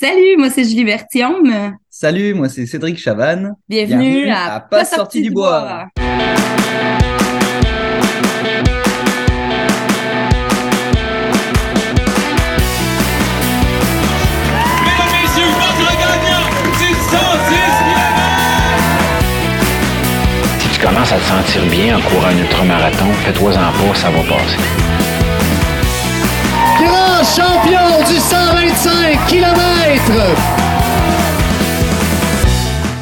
Salut, moi c'est Julie Bertium. Salut, moi c'est Cédric Chavannes. Bienvenue, à, Pas sorti du bois. Si tu commences à te sentir bien en courant un ultramarathon, fais-toi en pas, ça va passer. Du 125 km.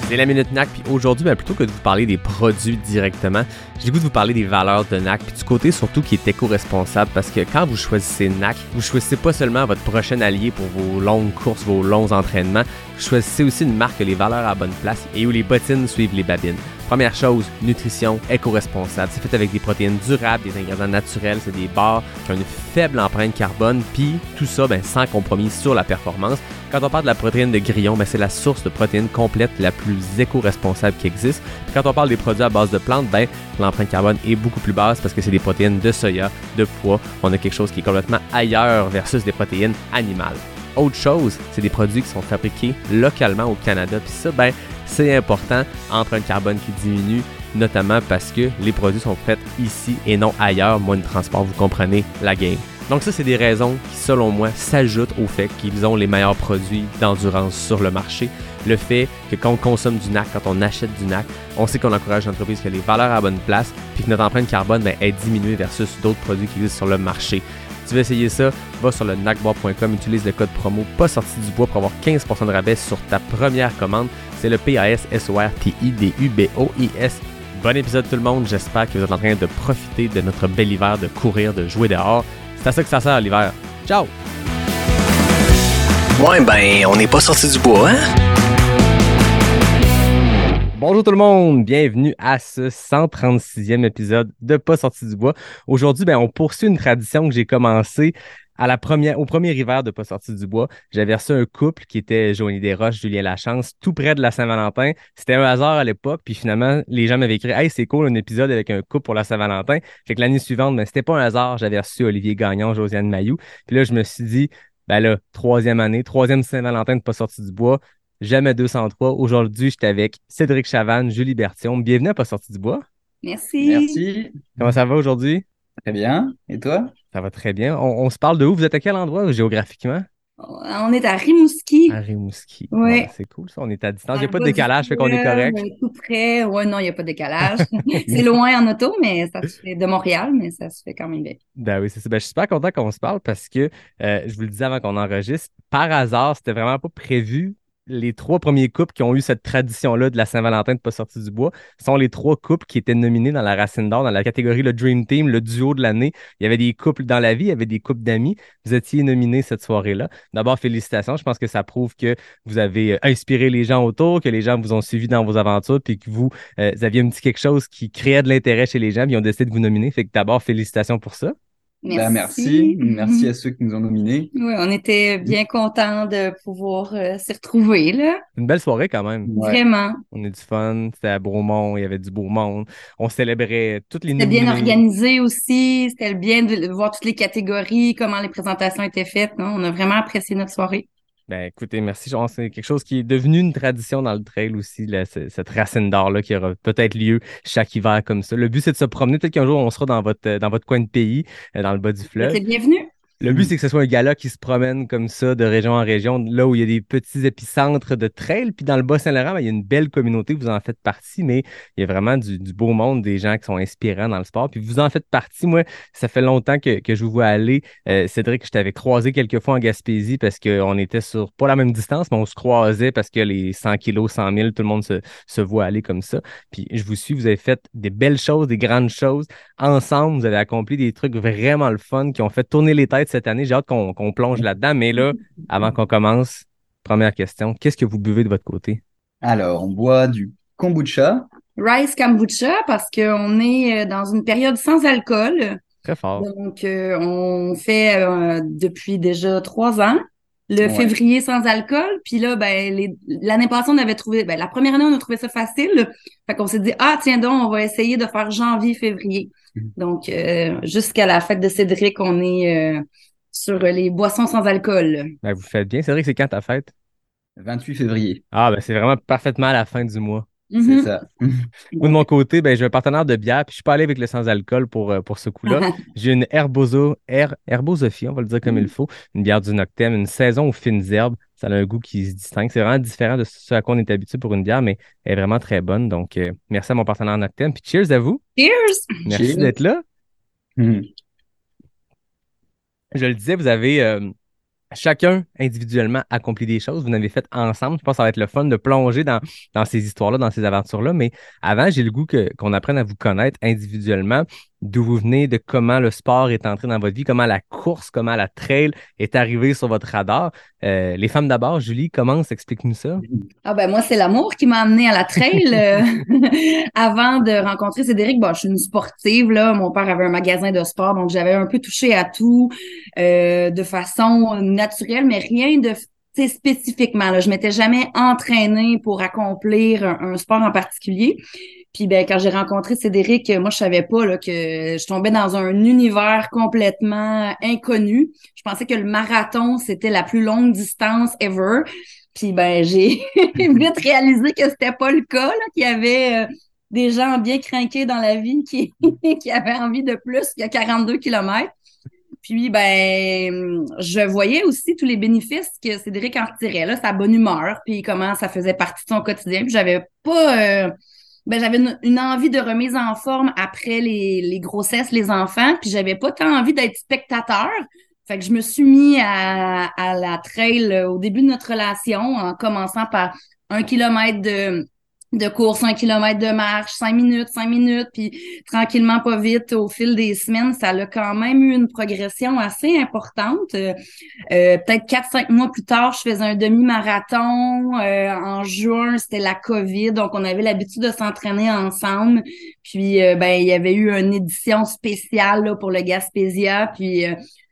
C'est la Minute NAC, puis aujourd'hui, ben, plutôt que de vous parler des produits directement, j'ai goût de vous parler des valeurs de NAC, puis du côté surtout qui est éco-responsable, parce que quand vous choisissez NAC, vous choisissez pas seulement votre prochain allié pour vos longues courses, vos longs entraînements, choisissez aussi une marque les valeurs à bonne place et où les bottines suivent les babines. Première chose, nutrition éco-responsable. C'est fait avec des protéines durables, des ingrédients naturels, c'est des barres qui ont une faible empreinte carbone, puis tout ça ben, sans compromis sur la performance. Quand on parle de la protéine de grillon, ben, c'est la source de protéines complète la plus éco-responsable qui existe. Puis quand on parle des produits à base de plantes, ben, l'empreinte carbone est beaucoup plus basse parce que c'est des protéines de soya, de pois. On a quelque chose qui est complètement ailleurs versus des protéines animales. Autre chose, c'est des produits qui sont fabriqués localement au Canada. Puis ça, ben, c'est important, empreinte carbone qui diminue, notamment parce que les produits sont faits ici et non ailleurs, moins de transport, vous comprenez la game. Donc ça, c'est des raisons qui, selon moi, s'ajoutent au fait qu'ils ont les meilleurs produits d'endurance sur le marché. Le fait que quand on consomme du NAC, quand on achète du NAC, on sait qu'on encourage l'entreprise qui a les valeurs à bonne place, puis que notre empreinte carbone ben, est diminuée versus d'autres produits qui existent sur le marché. Tu veux essayer ça, va sur le nacbois.com, utilise le code promo pas sorti du bois pour avoir 15% de rabais sur ta première commande. C'est le P-A-S-S-O-R-T-I-D-U-B-O-I-S. Bon épisode tout le monde, j'espère que vous êtes en train de profiter de notre bel hiver, de courir, de jouer dehors. C'est à ça que ça sert l'hiver. Ciao! Ouais, ben, on n'est pas sorti du bois, hein? Bonjour tout le monde, bienvenue à ce 136e épisode de Pas sorti du bois. Aujourd'hui, ben, on poursuit une tradition que j'ai commencée à la première, au premier hiver de Pas sorti du bois, j'avais reçu un couple qui était Joanie Desroches, Julien Lachance, tout près de la Saint-Valentin. C'était un hasard à l'époque, puis finalement, les gens m'avaient écrit Hey, c'est cool un épisode avec un couple pour la Saint-Valentin. Fait que l'année suivante, ben, c'était pas un hasard, j'avais reçu Olivier Gagnon, Josiane Mayou. Puis là, je me suis dit, ben là, troisième année, troisième Saint-Valentin de Pas sorti du bois, jamais 203. Aujourd'hui, j'étais avec Cédric Chavanne, Julie Bertion. Bienvenue à Pas sorti du bois. Merci. Merci. Comment ça va aujourd'hui? Très bien. Et toi? Ça va très bien. On, se parle de où? Vous êtes à quel endroit géographiquement? On est à Rimouski. À Rimouski. Oui. c'est cool ça. On est à distance. Il n'y a pas de décalage, fait qu'on est correct. Tout près. Ouais, non, il n'y a pas de décalage. c'est loin en auto, mais ça se fait de Montréal, mais ça se fait quand même bien. Ben oui, c'est ça. Ben, je suis super content qu'on se parle parce que euh, je vous le disais avant qu'on enregistre, par hasard, c'était vraiment pas prévu les trois premiers couples qui ont eu cette tradition-là de la Saint-Valentin de pas sortir du bois sont les trois couples qui étaient nominés dans la Racine d'Or, dans la catégorie le Dream Team, le duo de l'année. Il y avait des couples dans la vie, il y avait des couples d'amis. Vous étiez nominés cette soirée-là. D'abord, félicitations. Je pense que ça prouve que vous avez euh, inspiré les gens autour, que les gens vous ont suivi dans vos aventures, puis que vous, euh, aviez un petit quelque chose qui créait de l'intérêt chez les gens, puis ils ont décidé de vous nominer. Fait d'abord, félicitations pour ça. Ben, merci. merci. À ceux qui nous ont nominés. Oui, on était bien contents de pouvoir euh, se retrouver là. Une belle soirée quand même. Vraiment. On a du fun. C'était à Beaumont, il y avait du beau monde. On célébrait toutes les C'était bien organisé aussi. C'était bien de voir toutes les catégories, comment les présentations étaient faites. Non? On a vraiment apprécié notre soirée. Ben, écoutez, merci. C'est quelque chose qui est devenu une tradition dans le trail aussi, cette racine d'or-là qui aura peut-être lieu chaque hiver comme ça. Le but, c'est de se promener. Peut-être qu'un jour, on sera dans votre, dans votre coin de pays, euh, dans le bas du fleuve. C'est bienvenu. Le but, c'est que ce soit un gala qui se promène comme ça de région en région, là où il y a des petits épicentres de trail. Puis dans le Bas-Saint-Laurent, ben, il y a une belle communauté, vous en faites partie, mais il y a vraiment du, beau monde, des gens qui sont inspirants dans le sport. Puis vous en faites partie. Moi, ça fait longtemps que, je vous vois aller. Euh, Cédric, je t'avais croisé quelques fois en Gaspésie parce qu'on était sur pas la même distance, mais on se croisait parce que les 100 kilos, 100 000, tout le monde se, se voit aller comme ça. Puis je vous suis, vous avez fait des belles choses, des grandes choses. Ensemble, vous avez accompli des trucs vraiment le fun qui ont fait tourner les têtes cette année. J'ai hâte qu'on plonge là-dedans. Mais là, avant qu'on commence, première question, qu'est-ce que vous buvez de votre côté? Alors, on boit du kombucha. Rice kombucha parce qu'on est euh, dans une période sans alcool. Très fort. Donc, euh, on fait euh, depuis déjà trois ans le février sans alcool. Puis là, ben, l'année passée, on avait trouvé, ben, la première année, on a trouvé ça facile. Fait qu'on s'est dit, ah, tiens donc, on va essayer de faire janvier-février. Mhm. Donc, euh, jusqu'à la fête de Cédric, on est euh, sur les boissons sans alcool. Ben, vous faites bien. Cédric, c'est quand ta fête? 28 février. Ah, ben c'est vraiment parfaitement à la fin du mois. C'est Mhm. ça. Moi, de mon côté, ben, j'ai un partenaire de bière, puis je suis pas allé avec le sans-alcool pour, euh, pour ce coup-là. J'ai une Herbozo, Her, Herbosophie, on va le dire comme il faut, une bière du Noctem, une saison aux fines herbes. Ça a un goût qui se distingue. C'est vraiment différent de ce à quoi on est habitué pour une bière, mais elle est vraiment très bonne. Donc, euh, merci à mon partenaire Noctem. Puis cheers à vous. Cheers! Merci d'être là. Mhm. Je le disais, vous avez euh, chacun individuellement accompli des choses. Vous en avez fait ensemble. Je pense que ça va être le fun de plonger dans, dans ces histoires-là, dans ces aventures-là. Mais avant, j'ai le goût qu'on apprenne à vous connaître individuellement, d'où vous venez, de comment le sport est entré dans votre vie, comment la course, comment la trail est arrivée sur votre radar. Euh, les femmes d'abord, Julie, commence, explique-nous ça? Ah ben moi, c'est l'amour qui m'a amené à la trail. euh, Avant de rencontrer Cédric, bon, je suis une sportive, là. Mon père avait un magasin de sport, donc j'avais un peu touché à tout euh, de façon naturelle, mais rien de spécifiquement. Là. Je m'étais jamais entraînée pour accomplir un, sport en particulier. Puis ben quand j'ai rencontré Cédric, moi je savais pas que je tombais dans un univers complètement inconnu. Je pensais que le marathon c'était la plus longue distance ever. Puis ben j'ai vite réalisé que c'était pas le cas, qu'il y avait euh, des gens bien craqués dans la vie qui, avaient envie de plus que 42 kilomètres. Puis ben je voyais aussi tous les bénéfices que Cédric en retirait, là, sa bonne humeur, puis comment ça faisait partie de son quotidien. Puis j'avais pas euh, ben j'avais une, envie de remise en forme après les, les grossesses, les enfants, puis j'avais pas tant envie d'être spectateur. Fait que je me suis mis à, à la trail euh, au début de notre relation en commençant par un kilomètre de, de course, un kilomètre de marche, cinq minutes, cinq minutes, puis tranquillement, pas vite, au fil des semaines, ça a quand même eu une progression assez importante. Euh, euh, Peut-être quatre, cinq mois plus tard, je faisais un demi-marathon. Euh, en juin, c'était la COVID, donc on avait l'habitude de s'entraîner ensemble. Puis, euh, ben, il y avait eu une édition spéciale pour le Gaspésia, puis...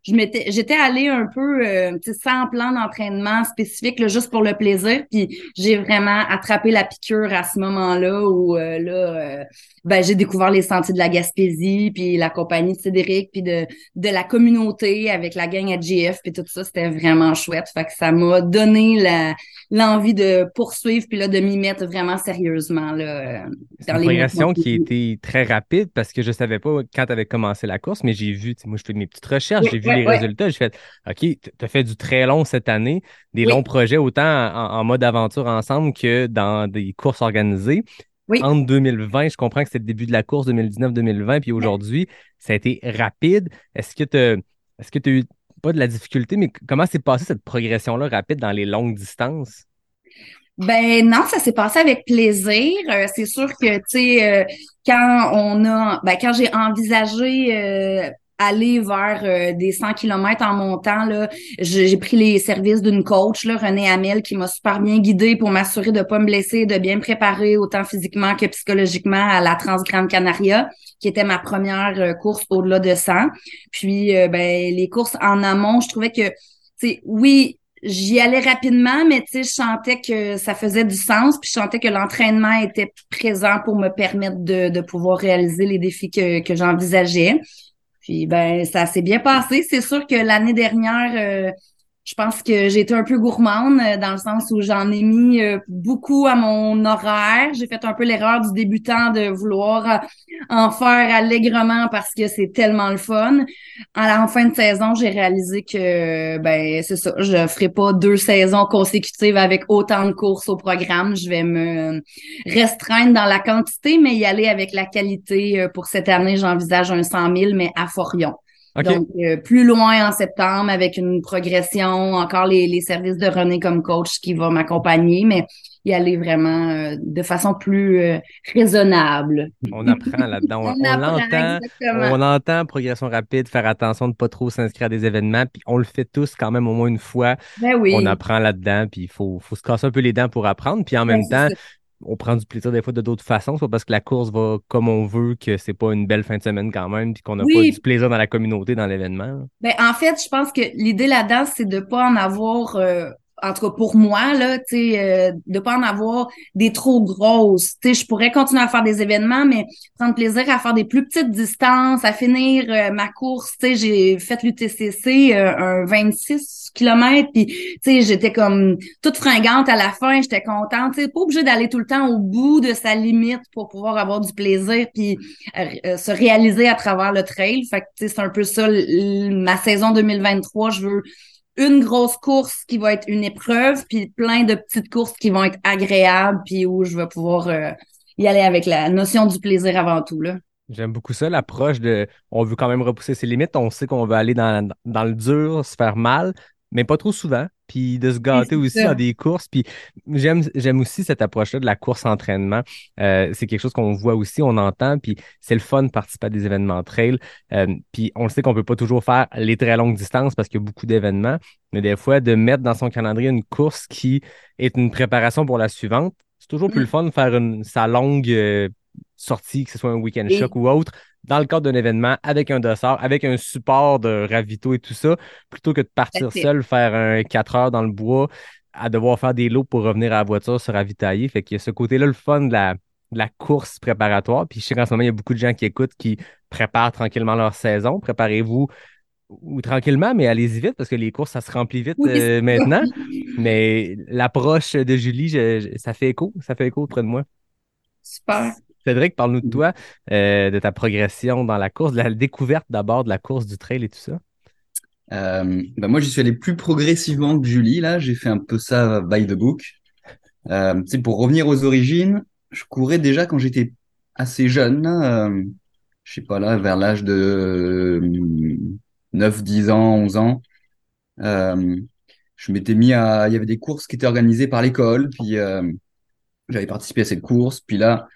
je m'étais j'étais allée un peu euh, sans plan d'entraînement spécifique là, juste pour le plaisir. Puis j'ai vraiment attrapé la piqûre à ce moment-là où euh, là euh, ben j'ai découvert les sentiers de la Gaspésie puis la compagnie de Cédric puis de de la communauté avec la gang à GF puis tout ça. C'était vraiment chouette. Fait que ça m'a donné la l'envie de poursuivre puis là de m'y mettre vraiment sérieusement là euh, C'est une les progression qui était très rapide parce que je savais pas quand tu avais commencé la course, mais j'ai vu, moi je fais mes petites recherches, Oui, j'ai vu les résultats, j'ai fait OK, tu as fait du très long cette année, des longs projets autant en, en mode aventure ensemble que dans des courses organisées. Oui. Entre 2020, je comprends que c'est le début de la course 2019-2020, puis aujourd'hui, ça a été rapide. Est-ce que tu est-ce que tu as eu de la difficulté, mais comment s'est passée cette progression-là rapide dans les longues distances? Ben non, ça s'est passé avec plaisir. Euh, c'est sûr que tu sais euh, quand on a ben quand j'ai envisagé euh, aller vers euh, des 100 km en montant là, j'ai pris les services d'une coach là, Renée Hamel qui m'a super bien guidée pour m'assurer de pas me blesser, de bien me préparer autant physiquement que psychologiquement à la Transgrande Canaria qui était ma première euh, course au-delà de 100. Puis euh, ben les courses en amont, je trouvais que oui, j'y allais rapidement, mais tu sais, je sentais que ça faisait du sens, puis je sentais que l'entraînement était présent pour me permettre de, de pouvoir réaliser les défis que, que j'envisageais. Puis ben, ça s'est bien passé. C'est sûr que l'année dernière, euh, je pense que j'ai été un peu gourmande euh, dans le sens où j'en ai mis euh, beaucoup à mon horaire. J'ai fait un peu l'erreur du débutant de vouloir euh, en faire allègrement parce que c'est tellement le fun. La fin de saison, j'ai réalisé que ben c'est ça, je ferai pas deux saisons consécutives avec autant de courses au programme. Je vais me restreindre dans la quantité, mais y aller avec la qualité. Pour cette année, j'envisage un 100 000, mais à Forion. Donc, euh, plus loin en septembre avec une progression, encore les, les services de René comme coach qui va m'accompagner, mais y aller vraiment euh, de façon plus euh, raisonnable. On apprend là-dedans. On, on l'entend. On entend progression rapide, faire attention de pas trop s'inscrire à des événements, puis on le fait tous quand même au moins une fois. Ben oui. On apprend là-dedans, puis il faut, faut se casser un peu les dents pour apprendre. Puis en Ben, même temps, ça. On prend du plaisir des fois de d'autres façons, soit parce que la course va comme on veut, que c'est pas une belle fin de semaine quand même, puis qu'on n'a Oui. pas du plaisir dans la communauté, dans l'événement. Ben, en fait, je pense que l'idée là-dedans, c'est de pas en avoir euh, en tout cas pour moi, là, euh, de pas en avoir des trop grosses. Tu sais, je pourrais continuer à faire des événements, mais prendre plaisir à faire des plus petites distances, à finir euh, ma course. J'ai fait l'UTCC, euh, un 26 km, puis j'étais comme toute fringante à la fin, j'étais contente. Tu sais, pas obligé d'aller tout le temps au bout de sa limite pour pouvoir avoir du plaisir, puis se réaliser à travers le trail. Fait que, c'est un peu ça, ma saison 2023, je veux une grosse course qui va être une épreuve, puis plein de petites courses qui vont être agréables, puis où je vais pouvoir euh, y aller avec la notion du plaisir avant tout. Là. J'aime beaucoup ça, l'approche de on veut quand même repousser ses limites, on sait qu'on veut aller dans, dans le dur, se faire mal, mais pas trop souvent. Puis de se gâter aussi dans des courses. Puis j'aime, j'aime aussi cette approche-là de la course-entraînement. Euh, c'est quelque chose qu'on voit aussi, on entend. Puis c'est le fun de participer à des événements trail. Euh, puis on le sait qu'on peut pas toujours faire les très longues distances parce qu'il y a beaucoup d'événements. Mais des fois, de mettre dans son calendrier une course qui est une préparation pour la suivante, c'est toujours plus le fun de faire une, sa longue euh, sortie, que ce soit un week-end choc ou autre, dans le cadre d'un événement avec un dossard, avec un support de ravito et tout ça, plutôt que de partir seul, faire un 4 heures dans le bois, à devoir faire des lots pour revenir à la voiture se ravitailler. Fait qu'il y a ce côté-là, le fun de la, la course préparatoire. Puis je sais qu'en ce moment, il y a beaucoup de gens qui écoutent qui préparent tranquillement leur saison. Préparez-vous ou tranquillement, mais allez-y vite parce que les courses, ça se remplit vite euh, maintenant. mais l'approche de Julie, ça fait écho, ça fait écho auprès de moi. Super. Cédric, parle-nous de toi, euh, de ta progression dans la course, de la découverte d'abord de la course du trail et tout ça. Euh, bah moi, j'y suis allé plus progressivement que Julie. Là, j'ai fait un peu ça by the book. Euh, pour revenir aux origines, je courais déjà quand j'étais assez jeune. Euh, je sais pas là, vers l'âge de 9, 10 ans, 11 ans. Euh, je m'étais mis à, il y avait des courses qui étaient organisées par l'école, puis j'avais participé à cette course. Puis là,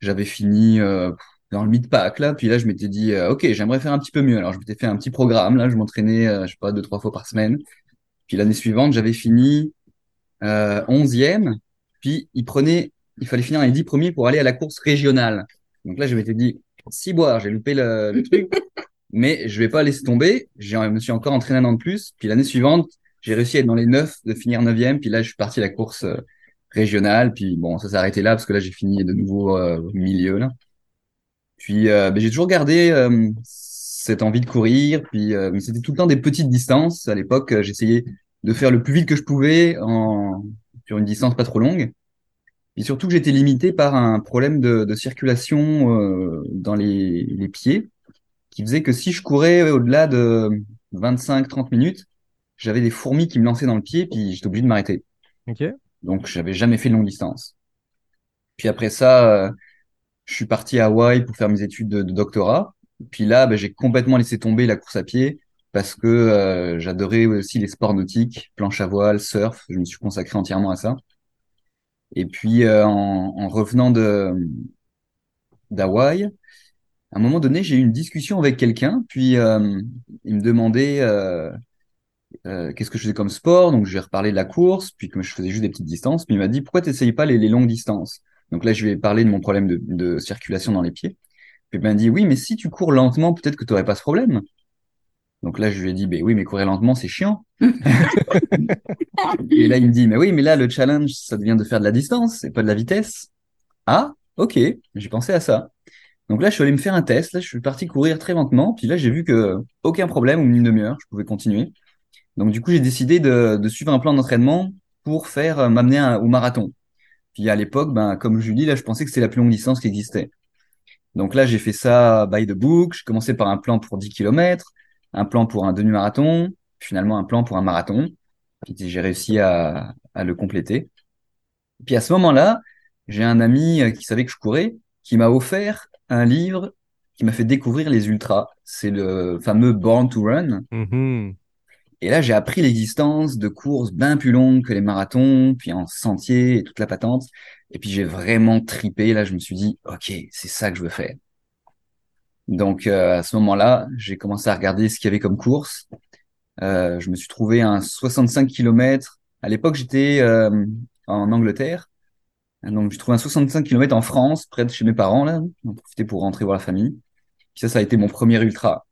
j'avais fini euh, dans le mid-pack là, puis là je m'étais dit euh, ok j'aimerais faire un petit peu mieux. Alors je m'étais fait un petit programme là, je m'entraînais euh, je sais pas deux trois fois par semaine. Puis l'année suivante j'avais fini euh, 11e, puis il prenait il fallait finir les dix premiers pour aller à la course régionale. Donc là je m'étais dit si boire j'ai loupé le, le truc, mais je vais pas laisser tomber. Je me suis encore entraîné un an de plus. Puis l'année suivante j'ai réussi à être dans les neuf, de finir neuvième. Puis là je suis parti à la course régional. Puis bon, ça s'est arrêté là parce que là, j'ai fini de nouveau euh, au milieu. Là. Puis euh, ben, j'ai toujours gardé euh, cette envie de courir. Puis c'était tout le temps des petites distances. À l'époque, j'essayais de faire le plus vite que je pouvais en... sur une distance pas trop longue. Et surtout que j'étais limité par un problème de, de circulation euh, dans les, les, pieds, qui faisait que si je courais au-delà de 25-30 minutes, j'avais des fourmis qui me lançaient dans le pied, puis j'étais obligé de m'arrêter. Ok. Donc, j'avais jamais fait de longue distance. Puis après ça, euh, je suis parti à Hawaï pour faire mes études de, doctorat. Puis là, ben, j'ai complètement laissé tomber la course à pied parce que euh, j'adorais aussi les sports nautiques, planche à voile, surf. Je me suis consacré entièrement à ça. Et puis, euh, en, en, revenant d'Hawaï, à un moment donné, j'ai eu une discussion avec quelqu'un. Puis, il me demandait euh, qu'est-ce que je faisais comme sport? Donc, je lui ai reparlé de la course, puis comme je faisais juste des petites distances. Puis il m'a dit, pourquoi tu pas les, les, longues distances? Donc là, je lui ai parlé de mon problème de, de circulation dans les pieds. Puis il m'a dit, oui, mais si tu cours lentement, peut-être que tu n'aurais pas ce problème. Donc là, je lui ai dit, ben oui, mais courir lentement, c'est chiant. et là, il me dit, mais oui, mais là, le challenge, ça devient de faire de la distance et pas de la vitesse. Ah, ok, j'ai pensé à ça. Donc là, je suis allé me faire un test. Là, je suis parti courir très lentement. Puis là, j'ai vu que aucun problème, au une demi-heure, je pouvais continuer. Donc du coup, j'ai décidé de, suivre un plan d'entraînement pour faire euh, m'amener au marathon. Puis à l'époque, ben, comme Julie, là, je pensais que c'était la plus longue distance qui existait. Donc là, j'ai fait ça by the book. Je commençais par un plan pour 10 km, un plan pour un demi-marathon, finalement un plan pour un marathon. J'ai réussi à, à le compléter. Puis à ce moment-là, j'ai un ami euh, qui savait que je courais, qui m'a offert un livre qui m'a fait découvrir les ultras. C'est le fameux Born to Run. Mm-hmm. Et là, j'ai appris l'existence de courses bien plus longues que les marathons, puis en sentier et toute la patente. Et puis j'ai vraiment tripé. Là, je me suis dit, ok, c'est ça que je veux faire. Donc euh, à ce moment-là, j'ai commencé à regarder ce qu'il y avait comme course. Euh, je me suis trouvé un 65 km. À l'époque, j'étais euh, en Angleterre. Donc j'ai trouvé un 65 km en France, près de chez mes parents là. J'en profité pour rentrer voir la famille. Puis ça, ça a été mon premier ultra.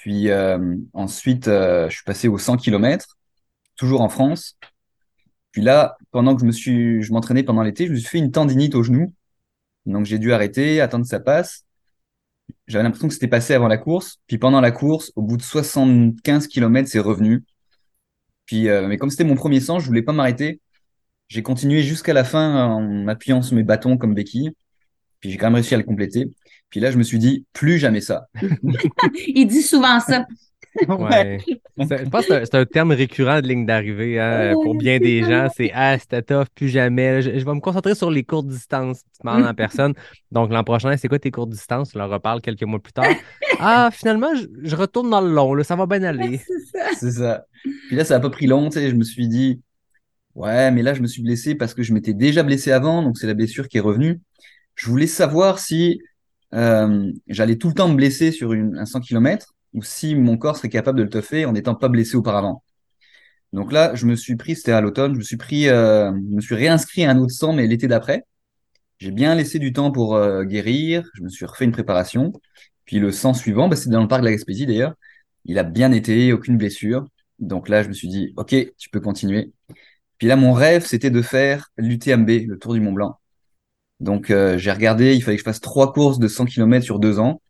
Puis euh, ensuite, euh, je suis passé aux 100 km, toujours en France. Puis là, pendant que je me suis, je m'entraînais pendant l'été, je me suis fait une tendinite au genou. Donc j'ai dû arrêter, attendre que ça passe. J'avais l'impression que c'était passé avant la course. Puis pendant la course, au bout de 75 km, c'est revenu. Euh, mais comme c'était mon premier sang, je voulais pas m'arrêter. J'ai continué jusqu'à la fin en appuyant sur mes bâtons comme béquille. Puis j'ai quand même réussi à le compléter. Puis là, je me suis dit, plus jamais ça. Il dit souvent ça. Ouais. C'est- Je pense que c'est un- terme récurrent de ligne d'arrivée hein, pour bien des gens. C'est Ah, c'était tough, plus jamais. Je, je vais me concentrer sur les courtes distances. Tu demandes en personne. Donc, l'an prochain, c'est quoi tes courtes distances? Tu leur reparles quelques mois plus tard. Ah, finalement, je, je retourne dans le long. Là, ça va bien aller. C'est ça. C'est ça. Puis là, ça a pas pris long, tu sais, je me suis dit, ouais, mais là, je me suis blessé parce que je m'étais déjà blessé avant, donc c'est la blessure qui est revenue. Je voulais savoir si euh, j'allais tout le temps me blesser sur une, un 100 km ou si mon corps serait capable de le toffer en n'étant pas blessé auparavant. Donc là, je me suis pris, c'était à l'automne, je me suis pris, euh, je me suis réinscrit à un autre 100, mais l'été d'après. J'ai bien laissé du temps pour euh, guérir, je me suis refait une préparation. Puis le 100 suivant, bah, c'est dans le parc de la Gaspésie d'ailleurs. Il a bien été, aucune blessure. Donc là, je me suis dit, OK, tu peux continuer. Puis là, mon rêve, c'était de faire l'UTMB, le Tour du Mont Blanc. Donc euh, j'ai regardé, il fallait que je fasse trois courses de 100 km sur deux ans.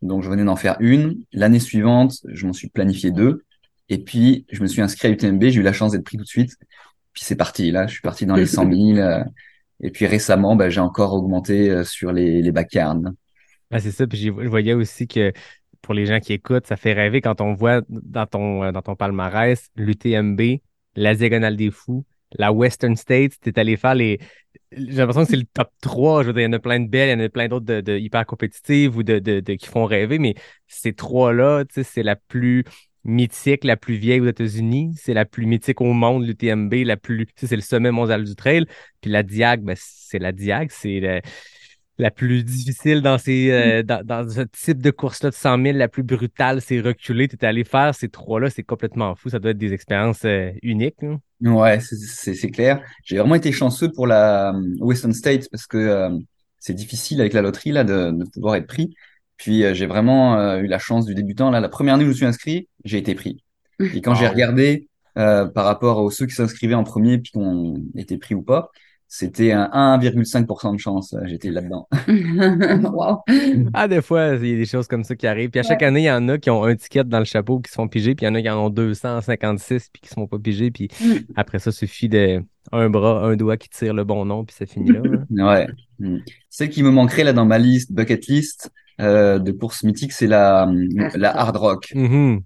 Donc je venais d'en faire une. L'année suivante, je m'en suis planifié deux. Et puis, je me suis inscrit à UTMB, j'ai eu la chance d'être pris tout de suite. Puis c'est parti, là, je suis parti dans les 100 000. euh, et puis récemment, bah, j'ai encore augmenté euh, sur les, les bacarnes. Ah, c'est ça. Puis je voyais aussi que pour les gens qui écoutent, ça fait rêver quand on voit dans ton, dans ton palmarès l'UTMB, la Diagonale des Fous, la Western States. Tu es allé faire les. J'ai l'impression que c'est le top 3. Je veux dire, il y en a plein de belles, il y en a plein d'autres de, de hyper compétitives ou de, de, de- qui font rêver, mais ces trois-là, c'est la plus mythique, la plus vieille aux États-Unis. C'est la plus mythique au monde, l'UTMB, la plus. C'est le sommet mondial du trail. Puis la Diag, ben, c'est la Diag, c'est la plus difficile dans, ces, euh, dans, dans ce type de course-là de 100 000, la plus brutale, c'est reculer. Tu es allé faire ces trois-là, c'est complètement fou. Ça doit être des expériences euh, uniques. hein. Ouais, c'est- c'est clair. J'ai vraiment été chanceux pour la euh, Western States parce que euh, c'est difficile avec la loterie là de, de pouvoir être pris. Puis euh, j'ai vraiment euh, eu la chance du débutant. Là, la première année où je me suis inscrit, j'ai été pris. Et quand j'ai Wow. regardé euh, par rapport aux ceux qui s'inscrivaient en premier puis qu'on était pris ou pas, c'était un 1,5% de chance. euh, J'étais là-dedans. wow. Ah, des fois, il y a des choses comme ça qui arrivent. Puis à chaque année, il y en a qui ont un ticket dans le chapeau qui se font piger, puis il y en a qui en ont 256 puis qui se font pas piger. Puis Mm. après ça, suffit de un bras, un doigt qui tire le bon nom, puis ça finit là. hein. Ouais. Mm. Celle qui me manquerait là dans ma liste, bucket list euh, de courses mythiques, c'est la, la hard rock. Mhm.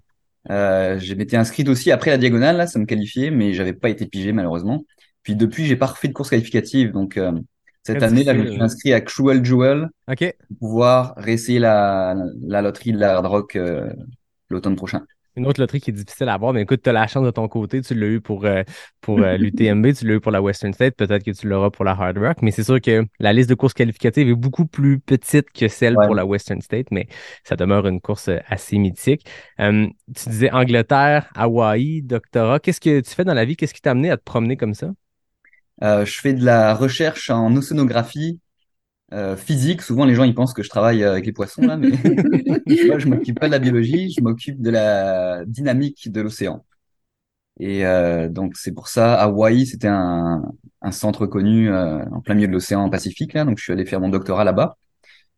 Euh, j'ai m'étais inscrite aussi après la diagonale, là, ça me qualifiait, mais j'avais pas été pigé malheureusement. Puis depuis, j'ai pas refait de course qualificative, donc euh, cette Très année, là, je me suis inscrit à Cruel Jewel pour pouvoir réessayer la, la loterie de la hard rock euh, l'automne prochain. Une autre loterie qui est difficile à avoir, mais écoute, tu as la chance de ton côté. Tu l'as eu pour, euh, pour euh, l'UTMB, tu l'as eu pour la Western State, peut-être que tu l'auras pour la Hard Rock, mais c'est sûr que la liste de courses qualificatives est beaucoup plus petite que celle Ouais. pour la Western State, mais ça demeure une course euh, assez mythique. Euh, tu disais Angleterre, Hawaï, doctorat. Qu'est-ce que tu fais dans la vie? Qu'est-ce qui t'a amené à te promener comme ça? Euh, je fais de la recherche en océanographie euh, physique. Souvent, les gens ils pensent que je travaille euh, avec les poissons là, mais moi, je m'occupe pas de la biologie, je m'occupe de la dynamique de l'océan. Et euh, donc c'est pour ça, Hawaï, c'était un, un centre connu euh, en plein milieu de l'océan Pacifique là, donc je suis allé faire mon doctorat là-bas.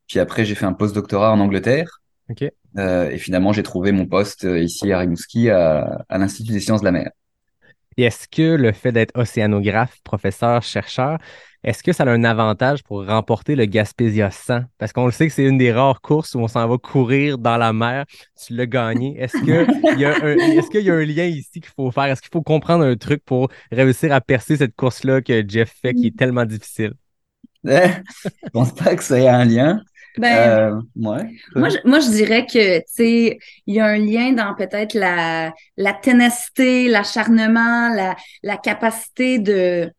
Puis après, j'ai fait un post-doctorat en Angleterre. OK. Euh, et finalement, j'ai trouvé mon poste ici à Rimouski à, à l'Institut des sciences de la mer. Est-ce que le fait d'être océanographe, professeur, chercheur, est-ce que ça a un avantage pour remporter le Gaspésia 100? Parce qu'on le sait que c'est une des rares courses où on s'en va courir dans la mer. Tu l'as gagné. Est-ce qu'il y, a un- y un lien ici qu'il faut faire? Est-ce qu'il faut comprendre un truc pour réussir à percer cette course-là que Jeff fait qui est tellement difficile? je pense pas que ça ait un lien. Ben, Euh, ouais. Moi, je, moi, je dirais que, tu sais, il y a un lien dans peut-être la, la ténacité, l'acharnement, la, la capacité de,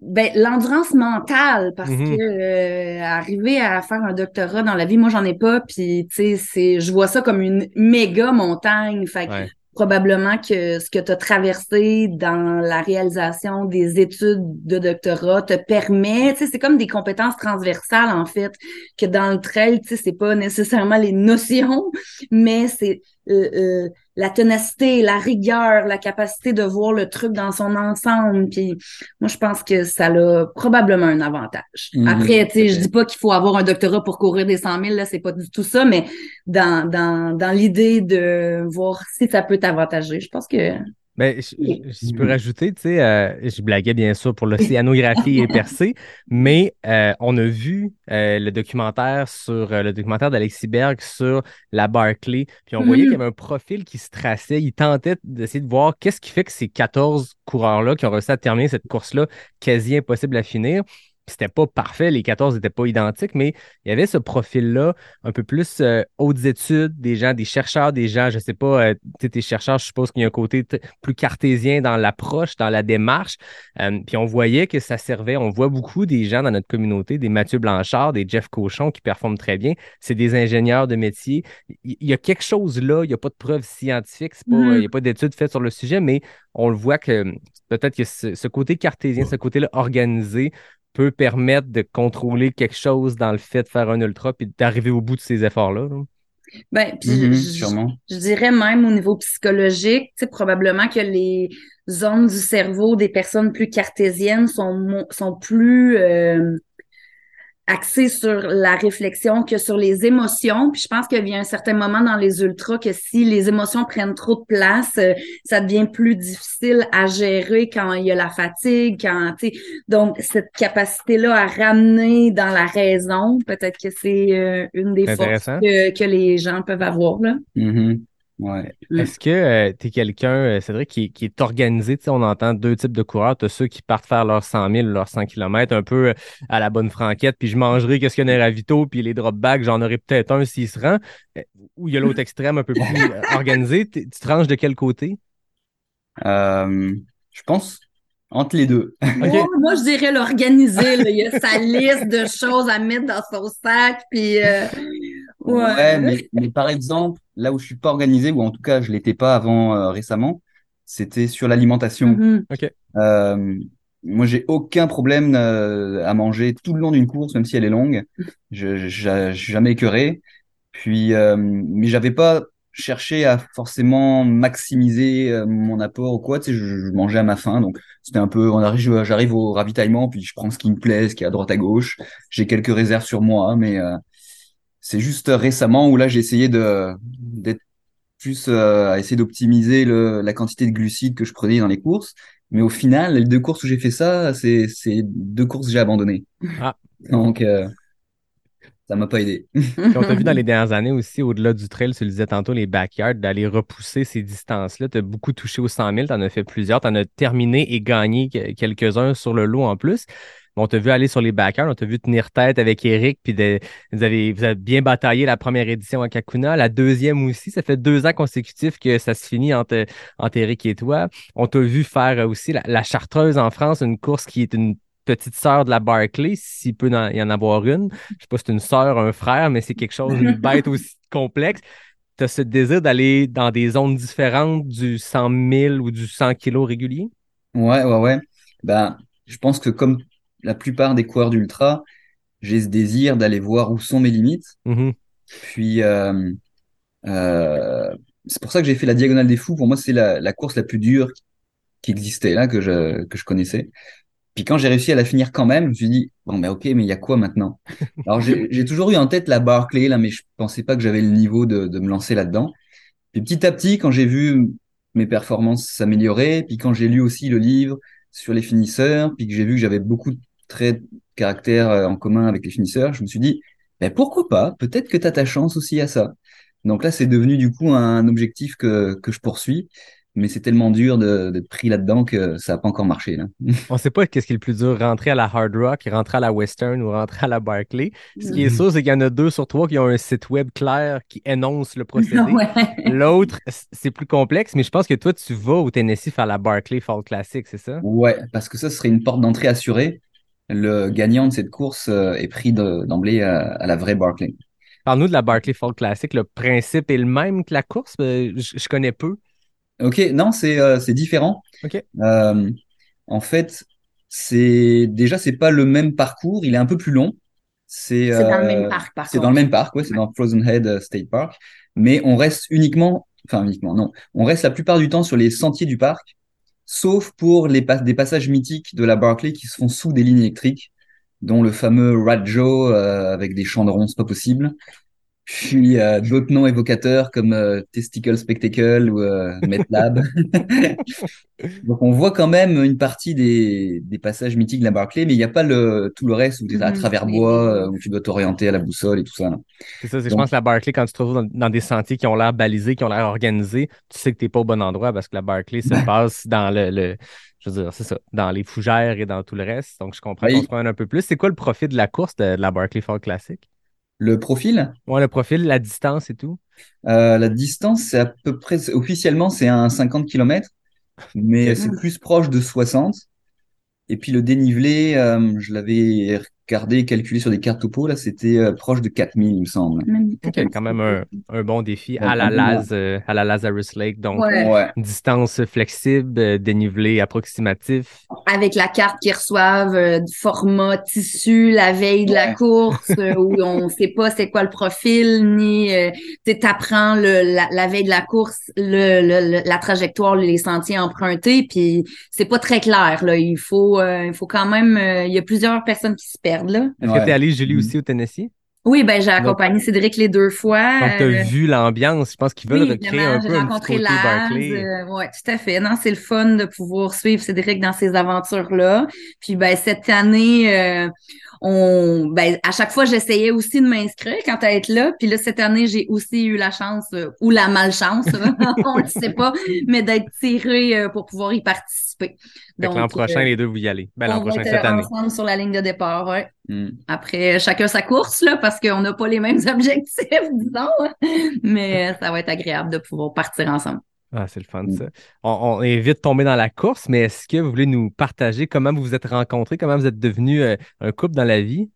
ben, l'endurance mentale, parce Mhm. que euh, arriver à faire un doctorat dans la vie, moi, j'en ai pas, puis, tu sais, je vois ça comme une méga montagne. Fait que Ouais. Probablement que ce que tu as traversé dans la réalisation des études de doctorat te permet, tu sais, c'est comme des compétences transversales, en fait, que dans le trail, tu sais, c'est pas nécessairement les notions, mais c'est euh, euh, la ténacité, la rigueur, la capacité de voir le truc dans son ensemble. Puis moi, je pense que ça a probablement un avantage. Mhm, Après, tu sais, je dis pas qu'il faut avoir un doctorat pour courir des 100 000, là, c'est pas du tout ça, mais dans, dans, dans l'idée de voir si ça peut t'avantager, je pense que Mais je, je- je peux rajouter, tu sais, euh, je blaguais bien sûr pour l'océanographie et percée, mais euh, on a vu euh, le documentaire sur le documentaire d'Alexis Berg sur la Barclay, puis on voyait Mhm. qu'il y avait un profil qui se traçait. Il tentait d'essayer de voir qu'est-ce qui fait que ces 14 coureurs-là qui ont réussi à terminer cette course-là quasi impossible à finir. C'était pas parfait, les 14 n'étaient pas identiques, mais il y avait ce profil-là, un peu plus euh, hautes études, des gens, des chercheurs, des gens, je sais pas, euh, tu sais, tes chercheurs, je suppose qu'il y a un côté plus cartésien dans l'approche, dans la démarche. Euh, puis on voyait que ça servait, on voit beaucoup des gens dans notre communauté, des Mathieu Blanchard, des Jeff Cochon qui performent très bien. C'est des ingénieurs de métier. Il y a quelque chose là, il n'y a pas de preuves scientifiques, euh, il n'y a pas d'études faites sur le sujet, mais on le voit que peut-être que ce, ce côté cartésien, ce côté-là organisé, peut permettre de contrôler quelque chose dans le fait de faire un ultra puis d'arriver au bout de ces efforts-là. là. Ben, puis Mhm, je- sûrement. Je dirais même au niveau psychologique, tu sais, probablement que les zones du cerveau des personnes plus cartésiennes sont, mo- sont plus euh, axées sur la réflexion que sur les émotions. Puis je pense qu'il y a un certain moment dans les ultras que si les émotions prennent trop de place, euh, ça devient plus difficile à gérer quand il y a la fatigue, quand, tu sais, donc cette capacité-là à ramener dans la raison, peut-être que c'est euh, une des forces que, que les gens peuvent avoir, là. Mhm. Ouais. Est-ce que tu es quelqu'un, euh, Cédric, qui, qui est organisé? Tu sais, on entend deux types de coureurs. Tu as ceux qui partent faire leurs 100 000, leurs 100 km, un peu euh, à la bonne franquette, puis je mangerai qu'est-ce qu'il y a dans les ravitaux, puis les drop bags, j'en aurai peut-être un s'il se rend. Euh, Ou il y a l'autre extrême un peu plus euh, organisé. Tu te ranges de quel côté? Euh, je pense entre les deux. Oh, moi, je dirais l'organiser. Il y a sa liste de choses à mettre dans son sac. Puis, euh, ouais. Ouais, mais, mais par exemple, là où je suis pas organisé, ou en tout cas je l'étais pas avant euh, récemment, c'était sur l'alimentation. Euh, moi, j'ai aucun problème euh, à manger tout le long d'une course, même si elle est longue. Je, je, je suis jamais écœuré. Puis, euh, mais j'avais pas cherché à forcément maximiser euh, mon apport ou quoi. Tu sais, je, je mangeais à ma faim, donc c'était un peu. On arrive, j'arrive au ravitaillement, puis je prends ce qui me plaît, ce qui est à droite à gauche. J'ai quelques réserves sur moi, mais euh, c'est juste récemment où là j'ai essayé de d'être plus euh, à essayer d'optimiser la quantité de glucides que je prenais dans les courses. Mais au final, les deux courses où j'ai fait ça, c'est c'est deux courses que j'ai abandonnées. Ah. Donc euh, ça m'a pas aidé. Puis on t'a vu dans les dernières années aussi, au-delà du trail, tu le disais tantôt, les backyards, d'aller repousser ces distances-là. Tu as beaucoup touché aux 100 000, tu en as fait plusieurs, tu en as terminé et gagné que- quelques-uns sur le lot en plus. On t'a vu aller sur les backyards, on t'a vu tenir tête avec Eric, puis de- vous, avez, vous avez bien bataillé la première édition à Kakuna, la deuxième aussi. Ça fait deux ans consécutifs que ça se finit entre, entre Eric et toi. On t'a vu faire aussi la, la Chartreuse en France, une course qui est une petite sœur de la Barclay, s'il peut y en avoir une. Je sais pas si c'est une sœur, un frère, mais c'est quelque chose, une bête aussi complexe. Tu as ce désir d'aller dans des zones différentes du 100 000 ou du 100 kilos régulier? Ouais, ouais, ouais. Ben, je pense que comme la plupart des coureurs d'ultra, j'ai ce désir d'aller voir où sont mes limites. Mhm. Puis euh, euh, c'est pour ça que j'ai fait la Diagonale des Fous. Pour moi, c'est la, la course la plus dure qui existait là, que je, que je connaissais. Puis quand j'ai réussi à la finir quand même, je me suis dit, bon, ben ok, mais il y a quoi maintenant? Alors j'ai j'ai toujours eu en tête la Barclay, là, mais je pensais pas que j'avais le niveau de, de me lancer là-dedans. Puis petit à petit, quand j'ai vu mes performances s'améliorer, puis quand j'ai lu aussi le livre sur les finisseurs, puis que j'ai vu que j'avais beaucoup de traits de caractère euh, en commun avec les finisseurs, je me suis dit, ben pourquoi pas? Peut-être que tu as ta chance aussi à ça. Donc là, c'est devenu du coup un objectif que, que je poursuis, mais c'est tellement dur d'être pris là-dedans que ça n'a pas encore marché. Là. On sait pas qu'est-ce qui est le plus dur, rentrer à la Hard Rock, rentrer à la Western ou rentrer à la Barclay. Ce qui est sûr, c'est qu'il y en a deux sur trois qui ont un site web clair qui énonce le procédé. Ouais. L'autre, c'est plus complexe, mais je pense que toi, tu vas au Tennessee faire la Barclay Fall Classic, c'est ça? Ouais, parce que ça serait une porte d'entrée assurée. Le gagnant de cette course euh, est pris de- d'emblée à, à la vraie Barclay. Parle-nous de la Barclay Fall Classic. Le principe est le même que la course? Euh, Je, je connais peu. Ok, non, c'est euh, c'est différent. Ok. Euh, en fait, c'est déjà c'est pas le même parcours, il est un peu plus long. C'est dans le euh, même parc, par C'est dans le même parc, ouais, c'est dans Frozen Head euh, State Park, mais on reste uniquement enfin uniquement, non. On reste la plupart du temps sur les sentiers du parc, sauf pour les des passages mythiques de la Barclay qui se font sous des lignes électriques, dont le fameux Rajo euh, avec des chandrons, c'est pas possible. Puis euh, d'autres noms évocateurs comme euh, Testicle Spectacle ou euh, MetLab. Donc on voit quand même une partie des, des passages mythiques de la Barclay, mais il n'y a pas le, tout le reste où tu es à Mhm. travers bois, euh, où tu dois t'orienter à la boussole et tout ça. C'est ça, c'est, je pense que la Barclay, quand tu te retrouves dans, dans des sentiers qui ont l'air balisés, qui ont l'air organisés, tu sais que tu n'es pas au bon endroit parce que la Barclay se passe dans le, le- je veux dire, c'est ça, dans les fougères et dans tout le reste. Donc, je comprends Oui. qu'on se prenne un peu plus. C'est quoi le profil de la course de, de la Barclay Fall Classic? Le profil, Ouais, le profil, la distance et tout. euh, la distance, c'est à peu près, officiellement, c'est un 50 km, mais c'est plus proche de 60. Et puis le dénivelé, euh, je l'avais regardé, calculé sur des cartes topo, là, c'était euh, proche de 4000, il me semble. Même- OK, quand même un, un bon défi Ouais, à la Laz, euh, à la Lazarus Lake. Donc, Ouais. Distance flexible, euh, dénivelé approximatif. avec la carte qu'ils reçoivent, euh, du format tissu la veille de la course, euh, où on sait pas c'est quoi le profil, ni euh, tu t'apprends le la, la veille de la course le, le- le- la trajectoire, les sentiers empruntés, puis c'est pas très clair là. Il faut euh, il faut quand même euh, il y a plusieurs personnes qui se perdent là. Est-ce Ouais. que tu es allé, Julie, aussi au Tennessee? Oui, ben j'ai accompagné Cédric les deux fois. Donc, tu as euh, vu l'ambiance. Je pense qu'ils veulent oui, recréer un peu un petit rencontré côté euh, ouais, tout à fait. Non, c'est le fun de pouvoir suivre Cédric dans ces aventures-là. Puis ben cette année, euh, on, ben à chaque fois j'essayais aussi de m'inscrire quand à être là. Puis là cette année j'ai aussi eu la chance euh, ou la malchance, on le sait pas, mais d'être tiré euh, pour pouvoir y participer. Que l'an prochain, euh, les deux, vous y allez. Ben, l'an prochain, être cette année. ensemble sur la ligne de départ. Ouais. Mm. Après, chacun sa course, là, parce qu'on n'a pas les mêmes objectifs, disons. hein. Mais ça va être agréable de pouvoir partir ensemble. Ah, c'est le fun, Mm. ça. On, on est vite tombé dans la course, mais est-ce que vous voulez nous partager comment vous vous êtes rencontrés, comment vous êtes devenus euh, un couple dans la vie?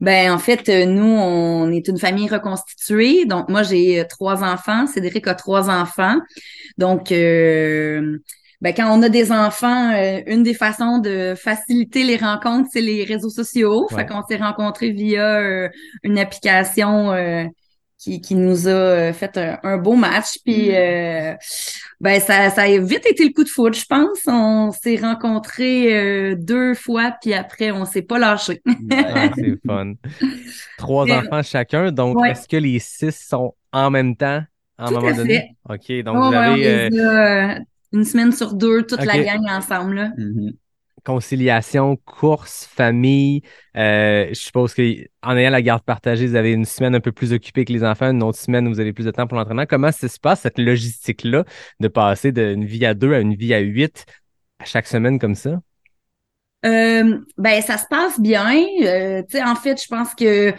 Ben, en fait, euh, nous, on est une famille reconstituée. Donc, moi, j'ai euh, trois enfants. Cédric a trois enfants. Donc, euh, ben, quand on a des enfants, euh, une des façons de faciliter les rencontres, c'est les réseaux sociaux. Ouais. Fait qu'on s'est rencontrés via euh, une application qui, qui nous a euh, fait un, un beau match. Puis, euh, ben, ça, ça a vite été le coup de foudre, je pense. On s'est rencontrés euh, deux fois, puis après, on s'est pas lâchés. Ah, c'est fun. Trois enfants chacun, donc Ouais. est-ce que les six sont en même temps à un Tout moment à donné? OK, donc Ouais, vous ouais, avez on les a, une semaine sur deux, toute la gang ensemble. Là. Mhm. Conciliation, course, famille. Euh, je suppose que en ayant la garde partagée, vous avez une semaine un peu plus occupée que les enfants, une autre semaine où vous avez plus de temps pour l'entraînement. Comment ça se passe, cette logistique-là, de passer d'une vie à deux à une vie à huit à chaque semaine comme ça? Euh, ben, ça se passe bien. Euh, en fait, je pense que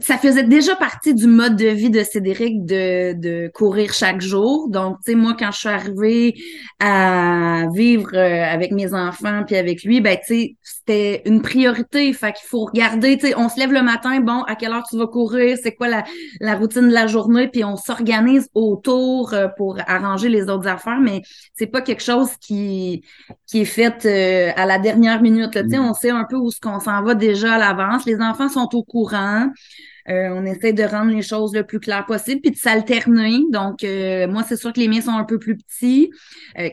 ça- faisait déjà partie du mode de vie de Cédric de, de courir chaque jour. Donc, tu sais, moi, quand je suis arrivée à vivre euh, avec mes enfants puis avec lui, ben, tu sais, c'était une priorité. Fait qu'il faut regarder, tu sais, on se lève le matin, bon, à quelle heure tu vas courir, c'est quoi la, la routine de la journée, puis on s'organise autour euh, pour arranger les autres affaires, mais c'est pas quelque chose qui qui est fait euh, à la dernière minute. Tu sais, Mm. On sait un peu où ce qu'on s'en va déjà à l'avance. Les enfants sont au courant. Euh, on essaie de rendre les choses le plus clair possible, puis de s'alterner. Donc, euh, moi, c'est sûr que les miens sont un peu plus petits. Euh,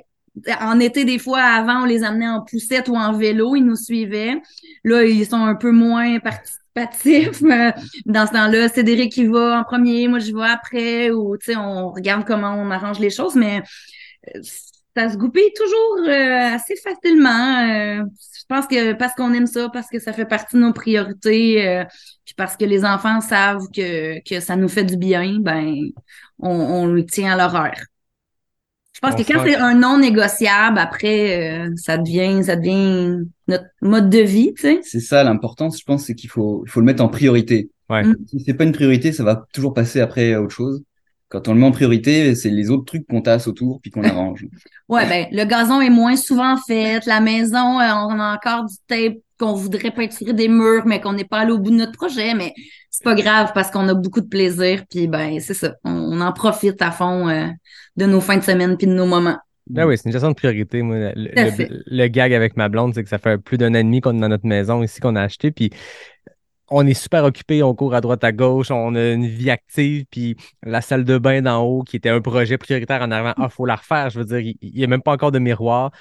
en été, des fois, avant, on les amenait en poussette ou en vélo, ils nous suivaient. Là, ils sont un peu moins participatifs. Euh, Dans ce temps-là, Cédric qui va en premier, moi je vais après, ou tu sais, on regarde comment on arrange les choses, mais euh, ça se goupille toujours euh, assez facilement. Je pense que parce qu'on aime ça, parce que ça fait partie de nos priorités, puis parce que les enfants savent que, ça nous fait du bien, ben on, on le tient à l'horaire. Je pense On que quand c'est un non négociable, après, euh, ça devient ça devient notre mode de vie, tu sais. C'est ça l'importance, je pense, c'est qu'il faut, il faut le mettre en priorité. Ouais. Mm. Si c'est pas une priorité, ça va toujours passer après à autre chose. Quand on le met en priorité, c'est les autres trucs qu'on tasse autour puis qu'on arrange. Ouais, ben, le gazon est moins souvent fait. La maison, euh, on a encore du tape qu'on voudrait peinturer des murs, mais qu'on n'est pas allé au bout de notre projet. Mais c'est pas grave parce qu'on a beaucoup de plaisir. Puis, ben, c'est ça. On, on en profite à fond euh, de nos fins de semaine puis de nos moments. Ben oui, c'est une gestion de priorité. Moi, le, le- gag avec ma blonde, c'est que ça fait plus d'un an et demi qu'on est dans notre maison ici qu'on a acheté. Puis on est super occupé, on court à droite à gauche, on a une vie active, puis la salle de bain d'en haut qui était un projet prioritaire en arrivant, ah, faut la refaire. Je veux dire, il n'y a même pas encore de miroir.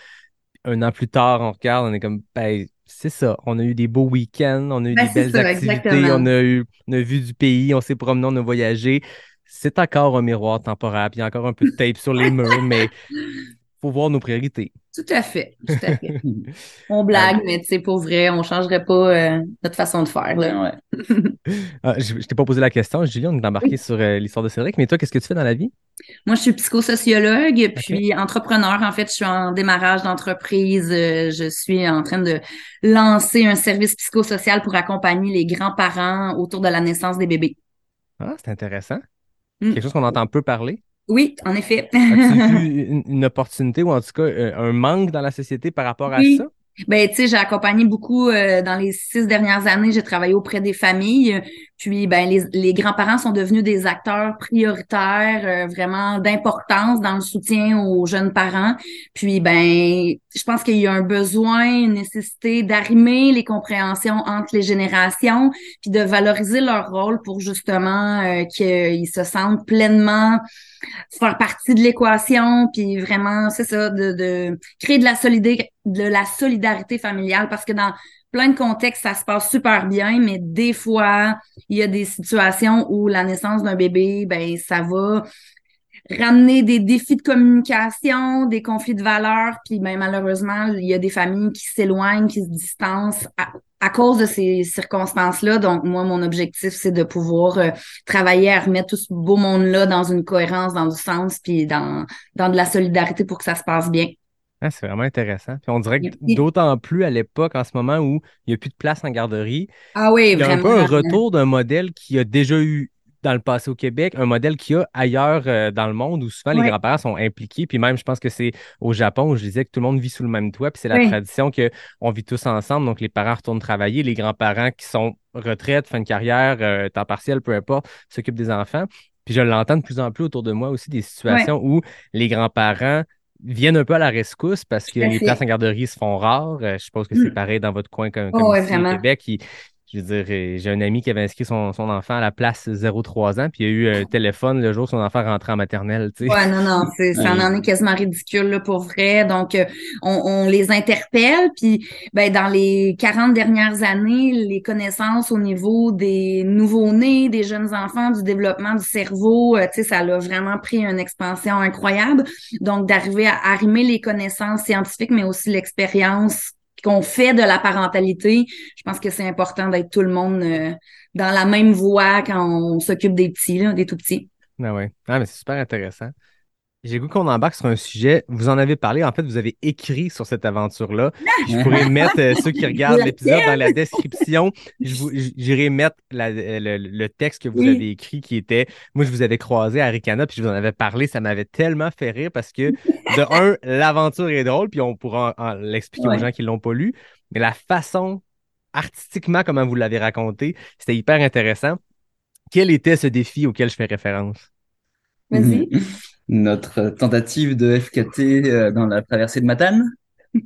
Un an plus tard, on regarde, on est comme, ben, c'est ça. On a eu des beaux week-ends, on a eu Ben, des belles ça, activités, exactement. on a eu, on a vu du pays, on s'est promené, on a voyagé. C'est encore un miroir temporaire, puis il y a encore un peu de tape sur les murs, mais faut voir nos priorités. Tout à fait, tout à fait. On blague, mais tu sais, pour vrai, on changerait pas euh, notre façon de faire. Là. Ouais. Ah, je je t'ai pas posé la question, Julie, on est embarqué sur euh, l'histoire de Cédric, mais toi, qu'est-ce que tu fais dans la vie? Moi, je suis psychosociologue, puis entrepreneur. En fait, je suis en démarrage d'entreprise. Euh, Je suis en train de lancer un service psychosocial pour accompagner les grands-parents autour de la naissance des bébés. Ah, c'est intéressant. Mm. Quelque chose qu'on entend peu parler. Oui, en effet. As-tu vu une, une opportunité ou en tout cas euh, un manque dans la société par rapport à Oui. ça? Ben, tu sais, j'ai accompagné beaucoup euh, dans les six dernières années. J'ai travaillé auprès des familles. Puis, ben, les, les grands-parents sont devenus des acteurs prioritaires, euh, vraiment d'importance dans le soutien aux jeunes parents. Puis, ben, je pense qu'il y a un besoin, une nécessité d'arrimer les compréhensions entre les générations, puis de valoriser leur rôle pour justement euh, qu'ils se sentent pleinement faire partie de l'équation, puis vraiment, c'est ça, de, de créer de la, de la solidarité familiale, parce que dans plein de contextes, ça se passe super bien, mais des fois, il y a des situations où la naissance d'un bébé, ben, ça va ramener des défis de communication, des conflits de valeurs, puis ben, malheureusement, il y a des familles qui s'éloignent, qui se distancent à, à cause de ces circonstances-là. Donc, moi, mon objectif, c'est de pouvoir euh, travailler à remettre tout ce beau monde-là dans une cohérence, dans du sens, puis dans, dans de la solidarité pour que ça se passe bien. Ah, c'est vraiment intéressant. Puis on dirait que d'autant plus à l'époque, en ce moment où il n'y a plus de place en garderie, Ah oui, il y a un peu un retour d'un modèle qui a déjà eu dans le passé au Québec, un modèle qu'il y a ailleurs euh, dans le monde où souvent les grands-parents sont impliqués. Puis même, je pense que c'est au Japon où je disais que tout le monde vit sous le même toit. Puis c'est la Oui. tradition qu'on vit tous ensemble. Donc les parents retournent travailler, les grands-parents qui sont retraite, fin de carrière, euh, temps partiel, peu importe, s'occupent des enfants. Puis je l'entends de plus en plus autour de moi aussi des situations où les grands-parents viennent un peu à la rescousse parce que les places en garderie se font rares. Euh, je suppose que c'est Mm. pareil dans votre coin comme, Oh, comme ici au Québec. Je veux dire, euh, j'ai un ami qui avait inscrit son, son enfant à la place 0-3 ans, puis il a eu un téléphone le jour où son enfant rentrait en maternelle. tu sais. Ouais, non, non, c'est, ça en est quasiment ridicule là, pour vrai. Donc, euh, on, on les interpelle, puis ben, dans les 40 dernières années, les connaissances au niveau des nouveaux-nés, des jeunes enfants, du développement du cerveau, euh, tu sais, ça a vraiment pris une expansion incroyable. Donc, d'arriver à arrimer les connaissances scientifiques, mais aussi l'expérience qu'on fait de la parentalité, je pense que c'est important d'être tout le monde euh, dans la même voie quand on s'occupe des petits, des tout petits. Ah ouais. Ah, mais c'est super intéressant. J'ai goût qu'on embarque sur un sujet. Vous en avez parlé. En fait, vous avez écrit sur cette aventure-là. Je pourrais mettre euh, ceux qui regardent l'épisode dans la description. J'irai mettre la- le, le texte que vous Oui. avez écrit qui était. Moi, je vous avais croisé à Ricana, puis je vous en avais parlé. Ça m'avait tellement fait rire parce que, de un, l'aventure est drôle, puis on pourra en- en l'expliquer aux gens qui l'ont pas lu. Mais la façon, artistiquement, comment vous l'avez raconté, c'était hyper intéressant. Quel était ce défi auquel je fais référence? Vas-y. Notre tentative de FKT euh, dans la traversée de Matane.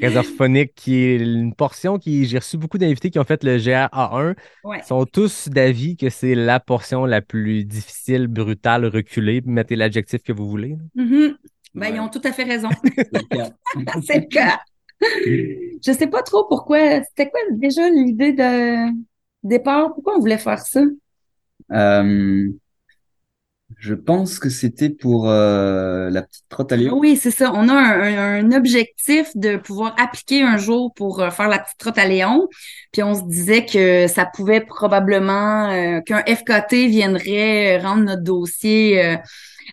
Réserve phonique, qui est une portion qui. J'ai reçu beaucoup d'invités qui ont fait le GA1. Ouais. Ils sont tous d'avis que c'est la portion la plus difficile, brutale, reculée. Mettez l'adjectif que vous voulez. Mhm. Ben, Ouais. ils ont tout à fait raison. C'est le cas. c'est le cas. Je sais pas trop pourquoi. C'était quoi déjà l'idée de départ? Pourquoi on voulait faire ça? Euh, je pense que c'était pour euh, la petite trotte à Léon. Oui, c'est ça. On a un, un- un objectif de pouvoir appliquer un jour pour euh, faire la petite trotte à Léon. Puis on se disait que ça pouvait probablement euh, qu'un FKT viendrait rendre notre dossier euh,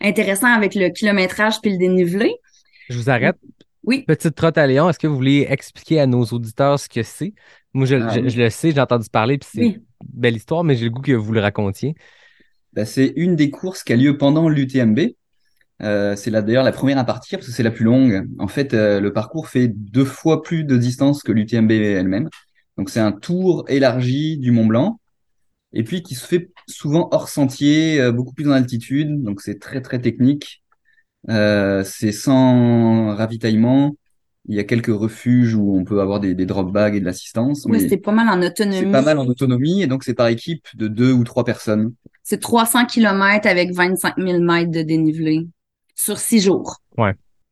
intéressant avec le kilométrage puis le dénivelé. Je vous arrête. Oui. Petite trotte à Léon, est-ce que vous voulez expliquer à nos auditeurs ce que c'est? Moi, je, Ah je- oui. je le sais, j'ai entendu parler, puis c'est Oui. une belle histoire, mais j'ai le goût que vous le racontiez. Bah, c'est une des courses qui a lieu pendant l'UTMB. Euh, c'est là d'ailleurs la première à partir parce que c'est la plus longue. En fait, euh, le parcours fait deux fois plus de distance que l'UTMB elle-même. Donc c'est un tour élargi du Mont Blanc et puis qui se fait souvent hors sentier, euh, beaucoup plus en altitude. Donc c'est très très technique. C'est sans ravitaillement. Il y a quelques refuges où on peut avoir des, des drop bags et de l'assistance. Oui, c'était pas mal en autonomie. c'est pas mal en autonomie et donc c'est par équipe de deux ou trois personnes. C'est 300 km avec 25 000 mètres de dénivelé sur six jours.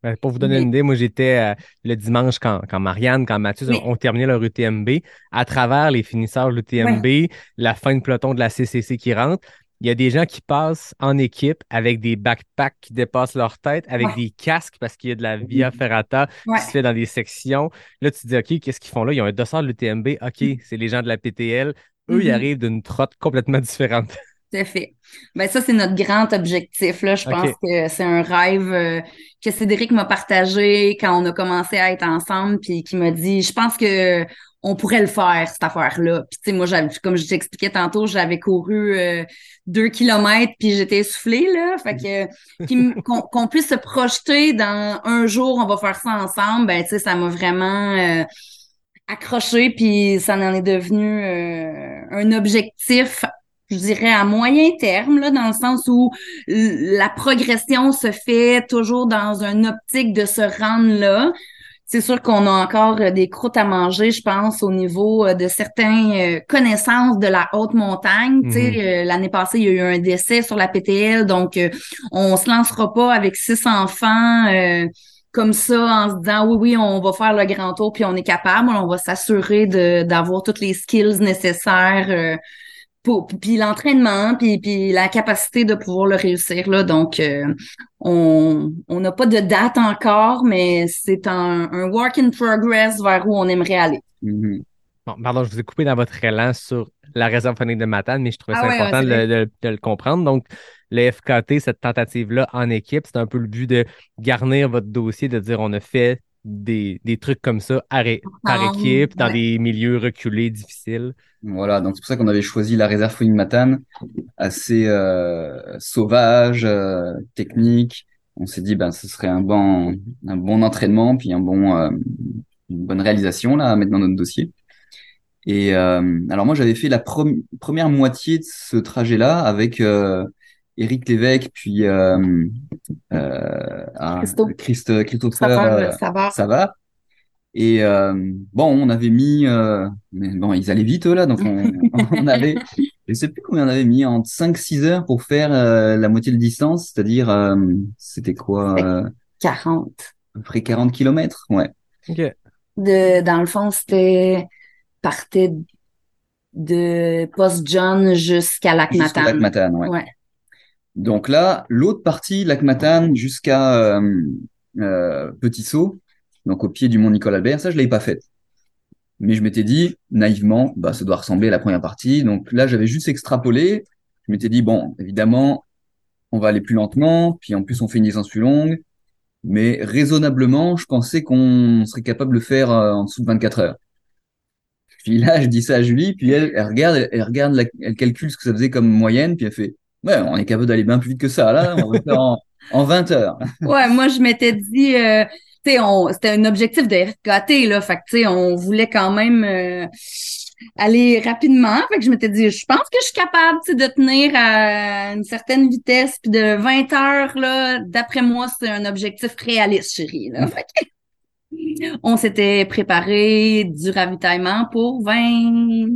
Ben, pour vous donner Mais- une idée, moi j'étais euh, le dimanche quand, quand Marianne, quand Mathieu Oui. ont terminé leur UTMB, à travers les finisseurs de l'UTMB, la fin de peloton de la CCC qui rentre, il y a des gens qui passent en équipe avec des backpacks qui dépassent leur tête, avec Ouais. des casques parce qu'il y a de la Via Ferrata Ouais. qui se fait dans des sections. Là, tu te dis, OK, qu'est-ce qu'ils font là? Ils ont un dossard de l'UTMB. OK, c'est les gens de la PTL. Eux, ils Mhm. arrivent d'une trotte complètement différente. Tout à fait. Ben ça, c'est notre grand objectif. Là. Je pense que c'est un rêve euh, que Cédric m'a partagé quand on a commencé à être ensemble, puis qui m'a dit Je pense que on pourrait le faire, cette affaire-là. Puis tu sais, moi, j'avais, comme je t'expliquais tantôt, j'avais couru euh, deux kilomètres, puis j'étais essoufflée, là. Fait que qu'il m- qu'on puisse se projeter dans un jour, on va faire ça ensemble, ben tu sais, ça m'a vraiment euh, accroché, puis ça en est devenu euh, un objectif je dirais à moyen terme, là, dans le sens où la progression se fait toujours dans une optique de se rendre là. C'est sûr qu'on a encore euh, des croûtes à manger, je pense, au niveau euh, de certaines euh, connaissances de la haute montagne. Mhm. l'année passée, il y a eu un décès sur la PTL, donc on se lancera pas avec six enfants euh, comme ça en se disant oui, oui, on va faire le grand tour puis on est capable. On va s'assurer d'avoir toutes les skills nécessaires. euh, pour, puis l'entraînement, puis, puis la capacité de pouvoir le réussir là. Donc, euh, on on n'a pas de date encore, mais c'est un, un work in progress vers où on aimerait aller. Mhm. Bon, pardon, je vous ai coupé dans votre élan sur la réserve phonique de Matane, mais je trouvais Ah ça ouais, important ouais, de- de le comprendre. Donc, le FKT, cette tentative-là en équipe, c'est un peu le but de garnir votre dossier, de dire on a fait des, des trucs comme ça à par équipe, dans ouais. des milieux reculés, difficiles. Voilà, donc c'est pour ça qu'on avait choisi la réserve Fouine Matane, assez euh, sauvage, euh, technique. On s'est dit, ben, ce serait un bon, un bon entraînement, puis un bon, euh, une bonne réalisation là à mettre dans notre dossier. Et euh, alors moi, j'avais fait la première moitié de ce trajet-là avec euh, Éric Lévesque, puis euh, euh, ah, Christo. Christ, Christopher Ça va, euh, ça va. ça va. Et euh, bon, on avait mis, euh, mais bon, ils allaient vite eux là, donc on, on avait, je sais plus combien on avait mis, entre 5-6 heures pour faire euh, la moitié de distance, c'est-à-dire, euh, c'était quoi, C'était- euh, 40. à peu près 40 kilomètres, ouais. OK. De, dans le fond, c'était partait de Post John jusqu'à Lac Jusqu'au lac Matane. Matane, ouais. Ouais. Donc là, l'autre partie, lac Matane jusqu'à euh, euh, Petit Saut, donc au pied du mont Nicole Albert, ça je l'avais pas faite. Mais je m'étais dit naïvement, bah ça doit ressembler à la première partie. Donc là, j'avais juste extrapolé. Je m'étais dit bon, évidemment, on va aller plus lentement, puis en plus on fait une distance plus longue, mais raisonnablement, je pensais qu'on serait capable de le faire euh, en dessous de 24 heures. Puis là, je dis ça à Julie, puis elle, regarde, elle, regarde, elle calcule ce que ça faisait comme moyenne, puis elle fait, ouais, on est capable d'aller bien plus vite que ça, là, on va faire en, en 20 heures. Ouais, moi, je m'étais dit, euh, tu sais, c'était un objectif de FKT, là. Fait que, tu sais, on voulait quand même euh, aller rapidement. Fait que je m'étais dit, je pense que je suis capable, tu sais, de tenir à une certaine vitesse. Puis de 20 heures, là, d'après moi, c'est un objectif réaliste, chérie, là. Fait que, on s'était préparé du ravitaillement pour 20...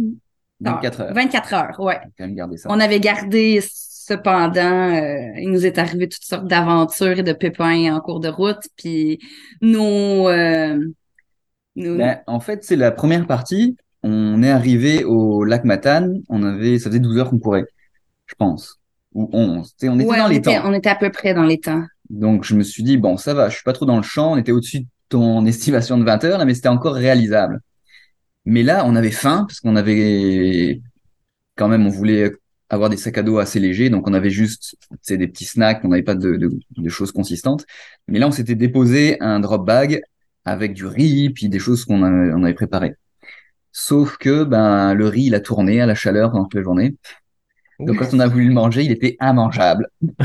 24 heures. 24 heures, ouais. On ça. On avait gardé cependant, euh, il nous est arrivé toutes sortes d'aventures et de pépins en cours de route, puis nos, euh, nos- Ben, en fait, c'est la première partie. On est arrivé au lac Matane. On avait, ça faisait 12 heures qu'on courait, je pense. Ou 11. Tu sais, on était Ouais, dans on les était, temps. on était à peu près dans les temps. Donc, je me suis dit, bon, ça va, je suis pas trop dans le champ. On était au-dessus de ton estimation de 20 heures, là, mais c'était encore réalisable. Mais là, on avait faim, parce qu'on avait, quand même, on voulait avoir des sacs à dos assez légers. Donc, on avait juste, des petits snacks. On n'avait pas de, de, de choses consistantes. Mais là, on s'était déposé un drop bag avec du riz, puis des choses qu'on avait, on avait préparées. Sauf que, ben, le riz, il a tourné à la chaleur pendant toute la journée. Donc, quand on a voulu le manger, il était immangeable.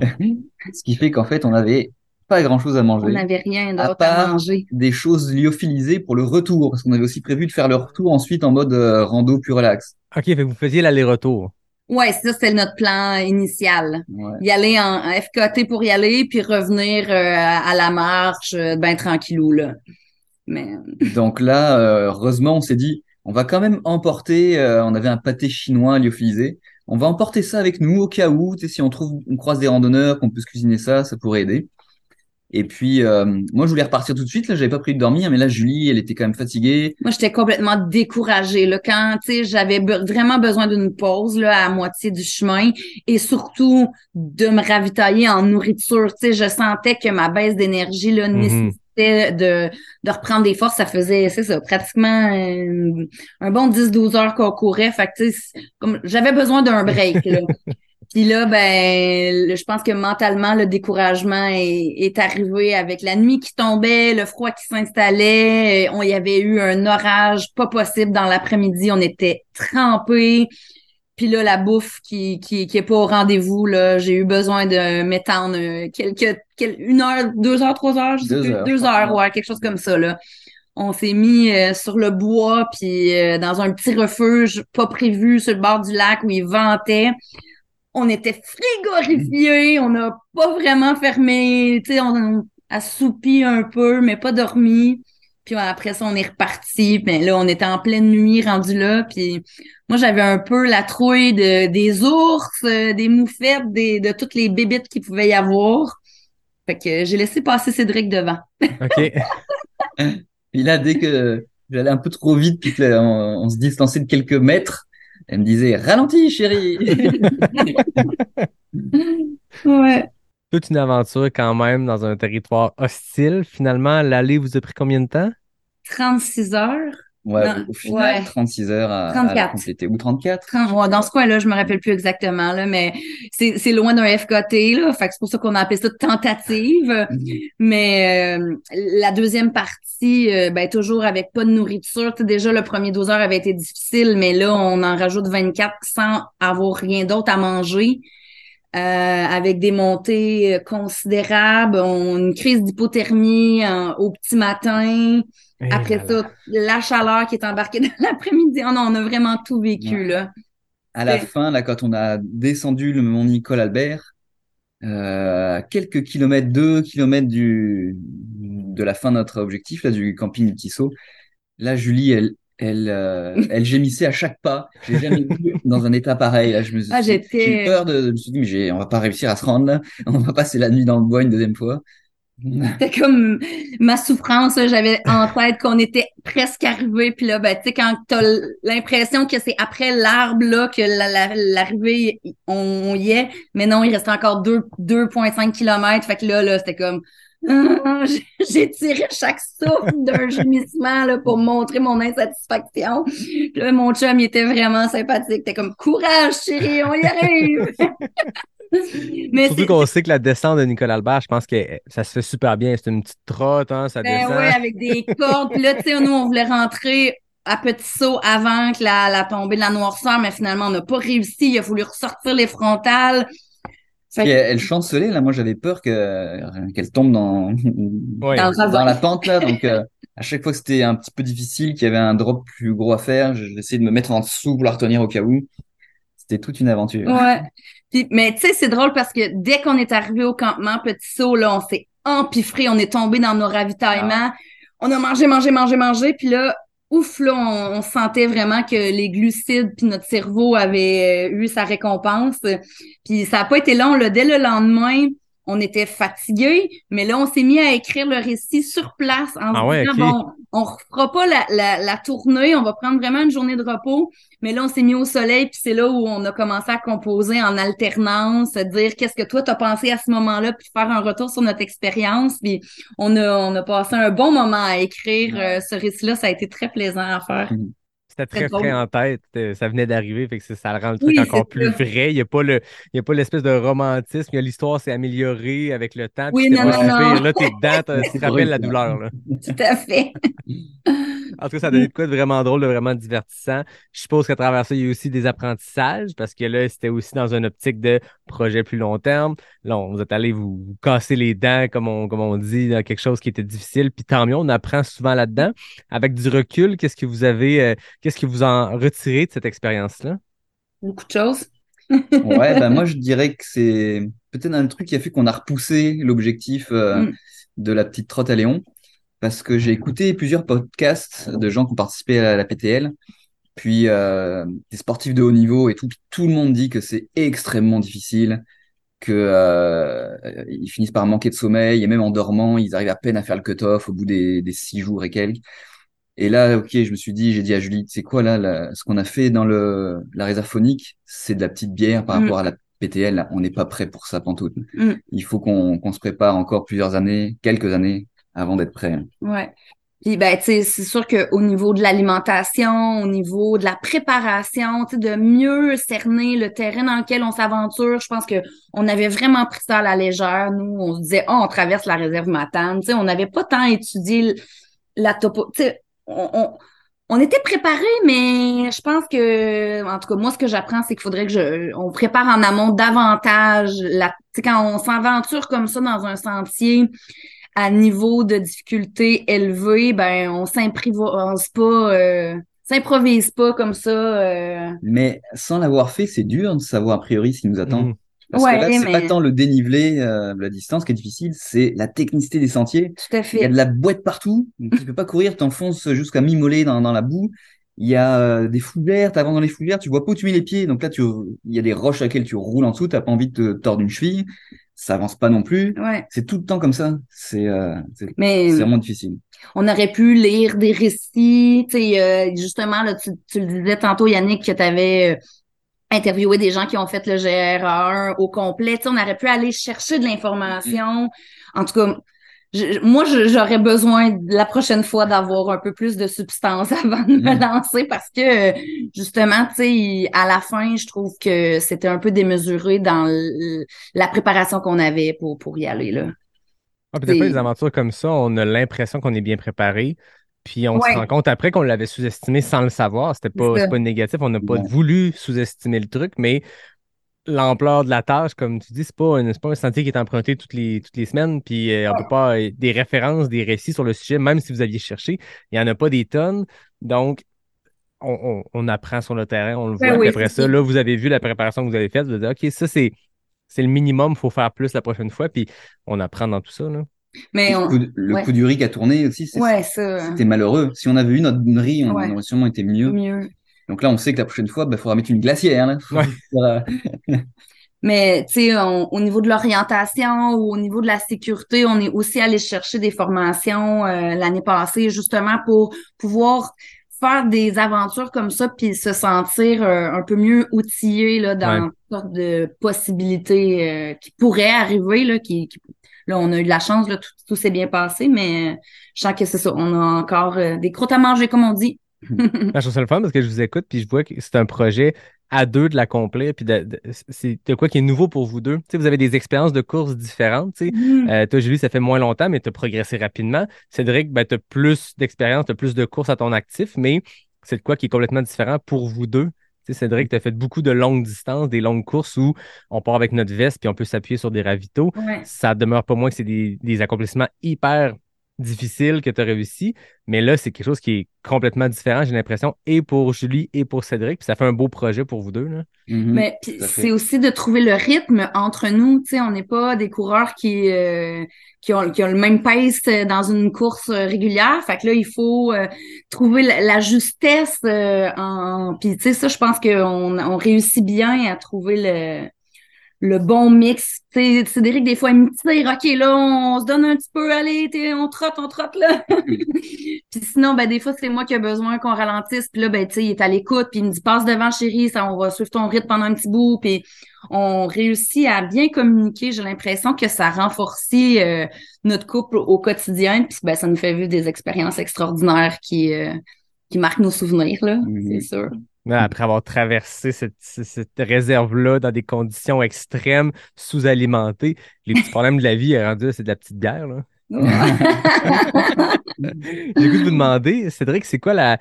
Ce qui fait qu'en fait, on avait pas grand chose à On manger. n'avait rien à, part- manger. Des choses lyophilisées pour le retour, parce qu'on avait aussi prévu de faire le retour ensuite en mode euh, rando plus relax. OK, fait que vous faisiez l'aller-retour. Ouais, ça, c'était notre plan initial. Ouais. Y aller en, en FKT pour y aller, puis revenir euh, à la marche, euh, ben tranquillou, là. Mais Donc là, euh, heureusement, on s'est dit, on va quand même emporter, euh, on avait un pâté chinois lyophilisé, on va emporter ça avec nous au cas où, tu sais, si on trouve, on croise des randonneurs, qu'on peut se cuisiner ça, ça pourrait aider. Et puis, euh, moi, je voulais repartir tout de suite, là, j'avais pas pris de dormir, mais là, Julie, elle était quand même fatiguée. moi, j'étais complètement découragée, là, quand, tu sais, j'avais be- vraiment besoin d'une pause, là, à moitié du chemin, et surtout de me ravitailler en nourriture, tu sais, je sentais que ma baisse d'énergie, là, Mhm. nécessitait de, de reprendre des forces, ça faisait, c'est ça, pratiquement euh, un bon 10-12 heures qu'on courait, fait que, tu sais, comme, j'avais besoin d'un break, là. Puis là, ben, le- je pense que mentalement, le découragement est, est arrivé avec la nuit qui tombait, le froid qui s'installait. euh, On y avait eu un orage pas possible dans l'après-midi. On était trempés. Puis là, la bouffe qui, qui, qui est pas au rendez-vous, là, j'ai eu besoin de m'étendre euh, quelques, quel- une heure, deux heures, trois heures, je sais Deux plus, heures. deux heures, ouais, quelque chose comme ça, là. On s'est mis euh, sur le bois, puis euh, dans un petit refuge pas prévu sur le bord du lac où il ventait. On était frigorifiés, on n'a pas vraiment fermé, tu sais, on a assoupi un peu, mais pas dormi. Puis après ça, on est reparti. Mais là, on était en pleine nuit rendu là. Puis moi, j'avais un peu la trouille de, des ours, euh, des moufettes, des, de toutes les bébites qu'il pouvait y avoir. Fait que j'ai laissé passer Cédric devant. OK. Et là, dès que j'allais un peu trop vite, puis que là, on, on se distançait de quelques mètres, elle me disait, ralentis, chérie. Ouais. Toute une aventure quand même dans un territoire hostile. Finalement, l'aller vous a pris combien de temps? 36 heures. Ouais, Non, au final, ouais. 36 heures à, à la 34. compléter. Ou 34. 30, ouais, dans ce coin-là, je me rappelle plus exactement, là, mais c'est, c'est loin d'un FKT, là. Fait c'est pour ça qu'on a appelé ça tentative. Mais euh, la deuxième partie, euh, ben, toujours avec pas de nourriture. Déjà, le premier 12 heures avait été difficile, mais là, on en rajoute 24 sans avoir rien d'autre à manger. Euh, avec des montées euh, considérables, on, une crise d'hypothermie au petit matin. Après là là. ça, la chaleur qui est embarquée dans l'après-midi. Oh non, on a vraiment tout vécu, Ouais. là. À la fin, là, quand on a descendu le mont Nicole Albert, euh, quelques kilomètres, deux kilomètres du, de la fin de notre objectif, là, du camping du Tissot, là, Julie, elle, elle, euh, elle gémissait à chaque pas. J'ai jamais vu dans un état pareil. Là, je me suis, Ah, j'ai eu peur de, je me suis dit, mais on va pas réussir à se rendre là. On va passer la nuit dans le bois une deuxième fois. C'était comme ma souffrance, j'avais en tête qu'on était presque arrivé, puis là, ben, tu sais, quand t'as l'impression que c'est après l'arbre, là, que la- la- l'arrivée, on, y est, mais non, il restait encore deux- 2,5 kilomètres, fait que là, là, c'était comme, J'ai- tiré chaque souffle d'un gémissement, là, pour montrer mon insatisfaction. Puis là, mon chum, il était vraiment sympathique, t'es comme, courage, chérie, on y arrive! mais Surtout qu'on sait que la descente de Nicolas Albert, je pense que ça se fait super bien. C'est une petite trotte, hein, ça Ben descend. ouais, avec des cordes. Puis là, tu sais, nous, on voulait rentrer à petit saut avant que la, la tombée de la noirceur, mais finalement, on n'a pas réussi. Il a fallu ressortir les frontales. Fait elle, elle chancelait, là. Moi, j'avais peur que, qu'elle tombe dans, Ouais. Dans la pente, là. Donc, euh, à chaque fois que c'était un petit peu difficile, qu'il y avait un drop plus gros à faire, j'essayais de me mettre en dessous pour la retenir au cas où. C'était toute une aventure. Ouais. Puis, mais tu sais, c'est drôle parce que dès qu'on est arrivé au campement Petit Saut, là, on s'est empiffré, on est tombé dans nos ravitaillements. On a mangé, mangé, mangé, mangé. Puis là, ouf, là, on, sentait vraiment que les glucides puis notre cerveau avait euh, eu sa récompense. Puis ça n'a pas été long. Là, dès le lendemain, on était fatigués, mais là, on s'est mis à écrire le récit sur place en Ah se ouais, disant, bon, on refera pas la, la, la tournée, on va prendre vraiment une journée de repos. Mais là, on s'est mis au soleil, puis c'est là où on a commencé à composer en alternance, à dire qu'est-ce que toi t'as pensé à ce moment-là, puis faire un retour sur notre expérience. Puis on a, on a passé un bon moment à écrire Ouais. euh, ce récit-là. Ça a été très plaisant à faire. C'était Très drôle. frais en tête. euh, Ça venait d'arriver, fait que ça le rend le truc Oui, encore plus ça. vrai. Il n'y a pas le, il y a pas l'espèce de romantisme. L'histoire s'est améliorée avec le temps. Oui, non, non, non. Là, t'es dedans, tu te rappelles la douleur. Là. Tout à fait. En tout cas, ça a donné de quoi de vraiment drôle, de vraiment divertissant. Je suppose qu'à travers ça, il y a eu aussi des apprentissages parce que là, c'était aussi dans une optique de projet plus long terme. Là, on- vous êtes allé vous, vous casser les dents, comme on, comme on dit, dans quelque chose qui était difficile. Puis tant mieux, on apprend souvent là-dedans. Avec du recul, qu'est-ce que vous avez, euh, qu'est-ce que vous en retirez de cette expérience-là? Beaucoup de choses. ouais, bah moi je dirais que c'est peut-être un truc qui a fait qu'on a repoussé l'objectif euh, Mm. de la petite trotte à Léon, parce que j'ai écouté plusieurs podcasts de gens qui ont participé à la PTL, puis euh, des sportifs de haut niveau et tout, tout le monde dit que c'est extrêmement difficile, que euh, ils finissent par manquer de sommeil et même en dormant, ils arrivent à peine à faire le cut-off au bout des, des six jours et quelques. Et là, ok, je me suis dit, j'ai dit à Julie, c'est quoi là, la- ce qu'on a fait dans le la réserve phonique, c'est de la petite bière par Mm. rapport à la PTL. On n'est pas prêt pour ça, pantoute. Mm. Il faut qu'on qu'on se prépare encore plusieurs années, quelques années, avant d'être prêt. Ouais. Puis ben tu sais c'est sûr que au niveau de l'alimentation, au niveau de la préparation, tu sais de mieux cerner le terrain dans lequel on s'aventure, je pense que on avait vraiment pris ça à la légère. Nous, on se disait "Oh, on traverse la réserve Matane", tu sais, on n'avait pas tant étudié la topo, tu sais, on, on on était préparés, mais je pense que, en tout cas, moi, ce que j'apprends, c'est qu'il faudrait que je, on prépare en amont davantage la, quand on s'aventure comme ça dans un sentier, à niveau de difficulté élevé, ben on s'improvise pas, euh, s'improvise pas comme ça. euh. Mais sans l'avoir fait, c'est dur de savoir a priori ce qui nous attend. Mhm. Parce Ouais, que là, c'est mais- pas tant le dénivelé, euh, la distance qui est difficile, c'est la technicité des sentiers. Tout à Il y a fait. de la boîte partout. Donc, tu peux pas courir, t'enfonces jusqu'à mi-mollet dans, dans la boue. Il y a euh, des fouillères, t'avances dans les fouillères, tu vois pas où tu mets les pieds. Donc là, tu, il y a des roches à lesquelles tu roules en dessous, t'as pas envie de te tordre une cheville. Ça avance pas non plus. Ouais. C'est tout le temps comme ça. C'est euh, c'est vraiment difficile. on aurait pu lire des récits, euh, justement, là, tu, tu le disais tantôt, Yannick, que tu avais interviewé des gens qui ont fait le GR1 au complet. On aurait pu aller chercher de l'information. En tout cas, je- moi, j'aurais besoin la prochaine fois d'avoir un peu plus de substance avant de me Mm. lancer parce que, justement, tu sais, à la fin, je trouve que c'était un peu démesuré dans le- la préparation qu'on avait pour, pour y aller, là. Ah, puis des fois, les aventures comme ça, on a l'impression qu'on est bien préparé. Puis on Ouais. se rend compte après qu'on l'avait sous-estimé sans le savoir. C'était pas, pas négatif. On n'a pas Ouais. voulu sous-estimer le truc, mais l'ampleur de la tâche, comme tu dis, c'est pas, pas un sentier qui est emprunté toutes les, toutes les semaines. Puis euh, on peut pas. euh, Des références, des récits sur le sujet, même si vous aviez cherché, il n'y en a pas des tonnes. Donc, on, on- on apprend sur le terrain, on le voit. Ben puis oui, après ça, là, vous avez vu la préparation que vous avez faite. Vous avez dit, OK, ça, c'est. C'est le minimum, il faut faire plus la prochaine fois, puis on apprend dans tout ça. Là. Mais Et on... le coup, de- le ouais. coup du riz qui a tourné aussi, c'est- Ouais, ça. c'était malheureux. Si on avait eu notre riz, on Ouais. aurait sûrement été mieux. Mieux. Donc là, on sait que la prochaine fois, il faudra mettre une glacière. Là. Ouais. faudra- Mais tu sais, on- au niveau de l'orientation ou au niveau de la sécurité, on est aussi allé chercher des formations euh, l'année passée justement pour pouvoir faire des aventures comme ça puis se sentir euh, un peu mieux outillé là dans Ouais. toutes sortes de possibilités euh, qui pourraient arriver là qui, qui- là on a eu de la chance là tout, tout s'est bien passé mais je sens que c'est ça on a encore euh, des croûtes à manger comme on dit Je trouve ça le fun parce que je vous écoute puis je vois que c'est un projet à deux de l'accomplir. Puis de- de- c'est de quoi qui est nouveau pour vous deux. Tu sais, vous avez des expériences de courses différentes. Mhm. Euh, toi, Julie, ça fait moins longtemps, mais tu as progressé rapidement. Cédric, ben, tu as plus d'expérience, tu as plus de courses à ton actif, mais c'est de quoi qui est complètement différent pour vous deux. Tu sais, Cédric, tu as fait beaucoup de longues distances, des longues courses où on part avec notre veste puis on peut s'appuyer sur des ravitaux. Ouais. Ça demeure pas moins que c'est des, des accomplissements hyper difficiles que tu as réussi. Mais là, c'est quelque chose qui est complètement différent, j'ai l'impression, et pour Julie et pour Cédric. Puis ça fait un beau projet pour vous deux. Là. Mhm. Mais c'est aussi de trouver le rythme entre nous. Tu sais, on n'est pas des coureurs qui euh, qui ont qui ont le même pace dans une course euh, régulière. Fait que là, il faut euh, trouver la, la justesse. euh, en puis tu sais ça, je pense qu'on on réussit bien à trouver le le bon mix. Tu sais, Cédric, des fois, il me tire, OK, là, on se donne un petit peu, allez, on trotte, on trotte, là. puis sinon, ben, des fois, c'est moi qui ai besoin qu'on ralentisse. Puis là, ben, tu sais, il est à l'écoute, puis il me dit, passe devant, chérie, ça, on va suivre ton rythme pendant un petit bout. Puis on réussit à bien communiquer. J'ai l'impression que ça renforcit euh, notre couple au quotidien. Puis ben, ça nous fait vivre des expériences extraordinaires qui, euh, qui marquent nos souvenirs, là, Mhm. c'est sûr. Après avoir traversé cette, réserve-là dans des conditions extrêmes, sous-alimentées, les petits problèmes de la vie, rendu là, c'est de la petite guerre. Là. J'ai goût de vous demander, Cédric, c'est quoi la,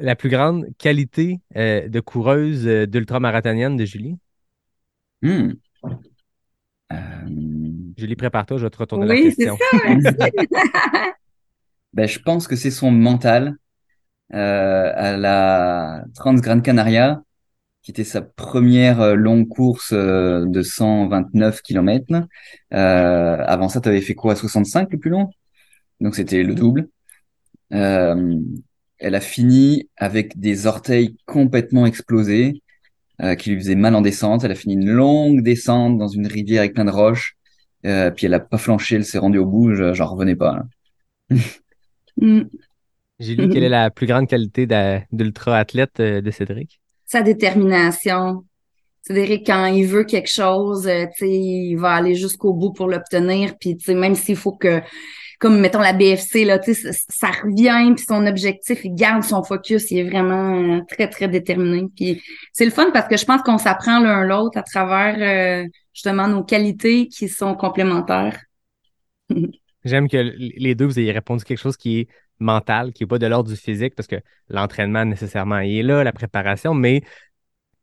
la plus grande qualité euh, de coureuse euh, d'ultramarathonienne de Julie? Hmm. Euh, Julie, prépare-toi, je vais te retourner la oui, c'est question. ça. merci. ben, je pense que c'est son mental euh, à la Trans Gran Canaria qui était sa première euh, longue course euh, de 129 km. Euh, avant ça, tu avais fait quoi 65 le plus long? Donc c'était le double. Euh, elle a fini avec des orteils complètement explosés euh, qui lui faisaient mal en descente. Elle a fini une longue descente dans une rivière avec plein de roches. Euh, puis elle a pas flanché, elle s'est rendue au bout. je- J'en revenais pas. J'ai lu quelle est la plus grande qualité d'ultra-athlète euh, de Cédric. Sa détermination. Cédric, quand il veut quelque chose, euh, il va aller jusqu'au bout pour l'obtenir. Puis, même s'il faut que, comme mettons la BFC, là, ça, ça revient, puis son objectif, il garde son focus, il est vraiment euh, très, très déterminé. Puis c'est le fun parce que je pense qu'on s'apprend l'un l'autre à travers euh, justement nos qualités qui sont complémentaires. J'aime que les deux, vous ayez répondu quelque chose qui est mental, qui n'est pas de l'ordre du physique, parce que l'entraînement nécessairement il est là, la préparation, mais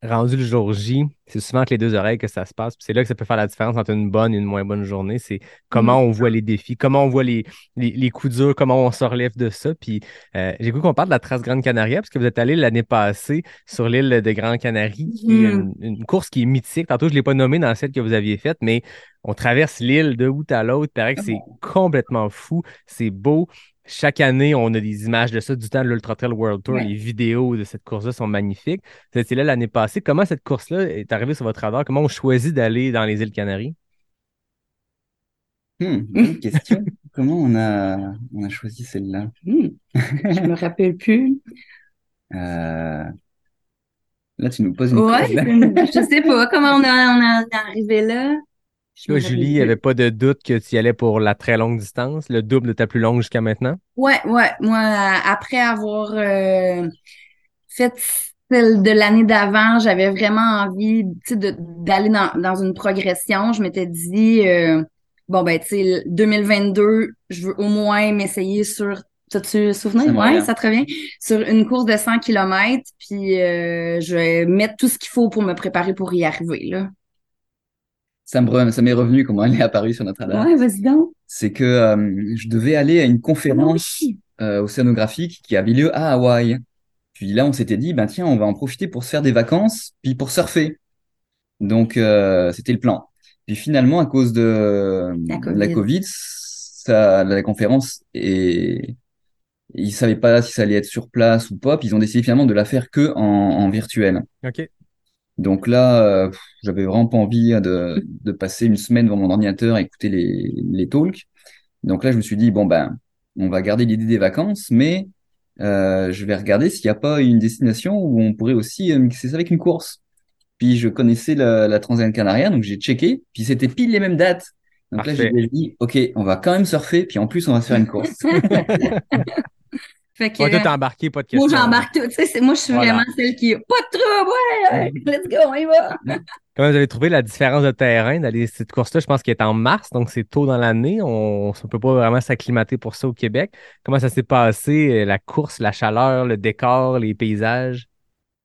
rendu le jour J, c'est souvent entre les deux oreilles que ça se passe. C'est là que ça peut faire la différence entre une bonne et une moins bonne journée. C'est comment on voit les défis, comment on voit les, les, les coups durs, comment on se relève de ça. Puis euh, j'ai cru qu'on parle de la trace Grande Canaria, parce que vous êtes allé l'année passée sur l'île de Grande Canarie, qui est Mhm. une, une course qui est mythique. Tantôt, je ne l'ai pas nommée dans celle que vous aviez faite, mais on traverse l'île de bout à l'autre. Il paraît que c'est complètement fou. C'est beau. Chaque année, on a des images de ça du temps de l'Ultra Trail World Tour. Ouais. Les vidéos de cette course-là sont magnifiques. Vous étiez là l'année passée. Comment cette course-là est arrivée sur votre radar? Comment on choisit d'aller dans les îles Canaries? Hmm, bonne question. Comment on a, on a choisi celle-là? Hmm. Je me rappelle plus. Euh, Là, tu nous poses une Ouais, colle. je sais pas comment on, a, on a- on est arrivé là. Là, Julie, il n'y avait pas de doute que tu y allais pour la très longue distance, le double de ta plus longue jusqu'à maintenant? Ouais, ouais. Moi, après avoir euh, fait celle de l'année d'avant, j'avais vraiment envie, tu sais, de- d'aller dans, dans une progression. Je m'étais dit, euh, bon, ben, tu sais, 2022, je veux au moins m'essayer sur, t'as-tu souvenir? Revient. ça te revient? Sur une course de 100 km, puis euh, je vais mettre tout ce qu'il faut pour me préparer pour y arriver, là. Ça me re- ça m'est revenu comment elle est apparue sur notre radar. Ouais, vas-y donc. C'est que euh, je devais aller à une conférence Oui. euh, océanographique qui avait lieu à Hawaï. Puis là, on s'était dit, ben tiens, on va en profiter pour se faire des vacances, puis pour surfer. Donc, euh, c'était le plan. Puis finalement, à cause de La la Covid. Covid, ça, la conférence et ils savaient pas si ça allait être sur place ou pas. Puis ils ont décidé finalement de la faire que en, en virtuel. OK. Donc là, euh, j'avais vraiment pas envie hein, de, de passer une semaine devant mon ordinateur à écouter les, les talks. Donc là, je me suis dit, bon, ben, on va garder l'idée des vacances, mais euh, je vais regarder s'il n'y a pas une destination où on pourrait aussi euh, mixer ça avec une course. Puis je connaissais la, la Canaria, donc j'ai checké, puis c'était pile les mêmes dates. Donc là, j'ai dit, OK, on va quand même surfer, puis en plus, on va se faire une course. Fait que, Ouais, toi, t'es embarqué, pas de question. moi, j'embarque tout. Tu sais, c'est- moi, je suis Voilà. vraiment celle qui, pas de trouble, ouais, let's go, on y va. Comment vous avez trouvé la différence de terrain d'aller cette course-là? Je pense qu'elle est en mars, donc c'est tôt dans l'année. On ne peut pas vraiment s'acclimater pour ça au Québec. Comment ça s'est passé, euh, la course, la chaleur, le décor, les paysages?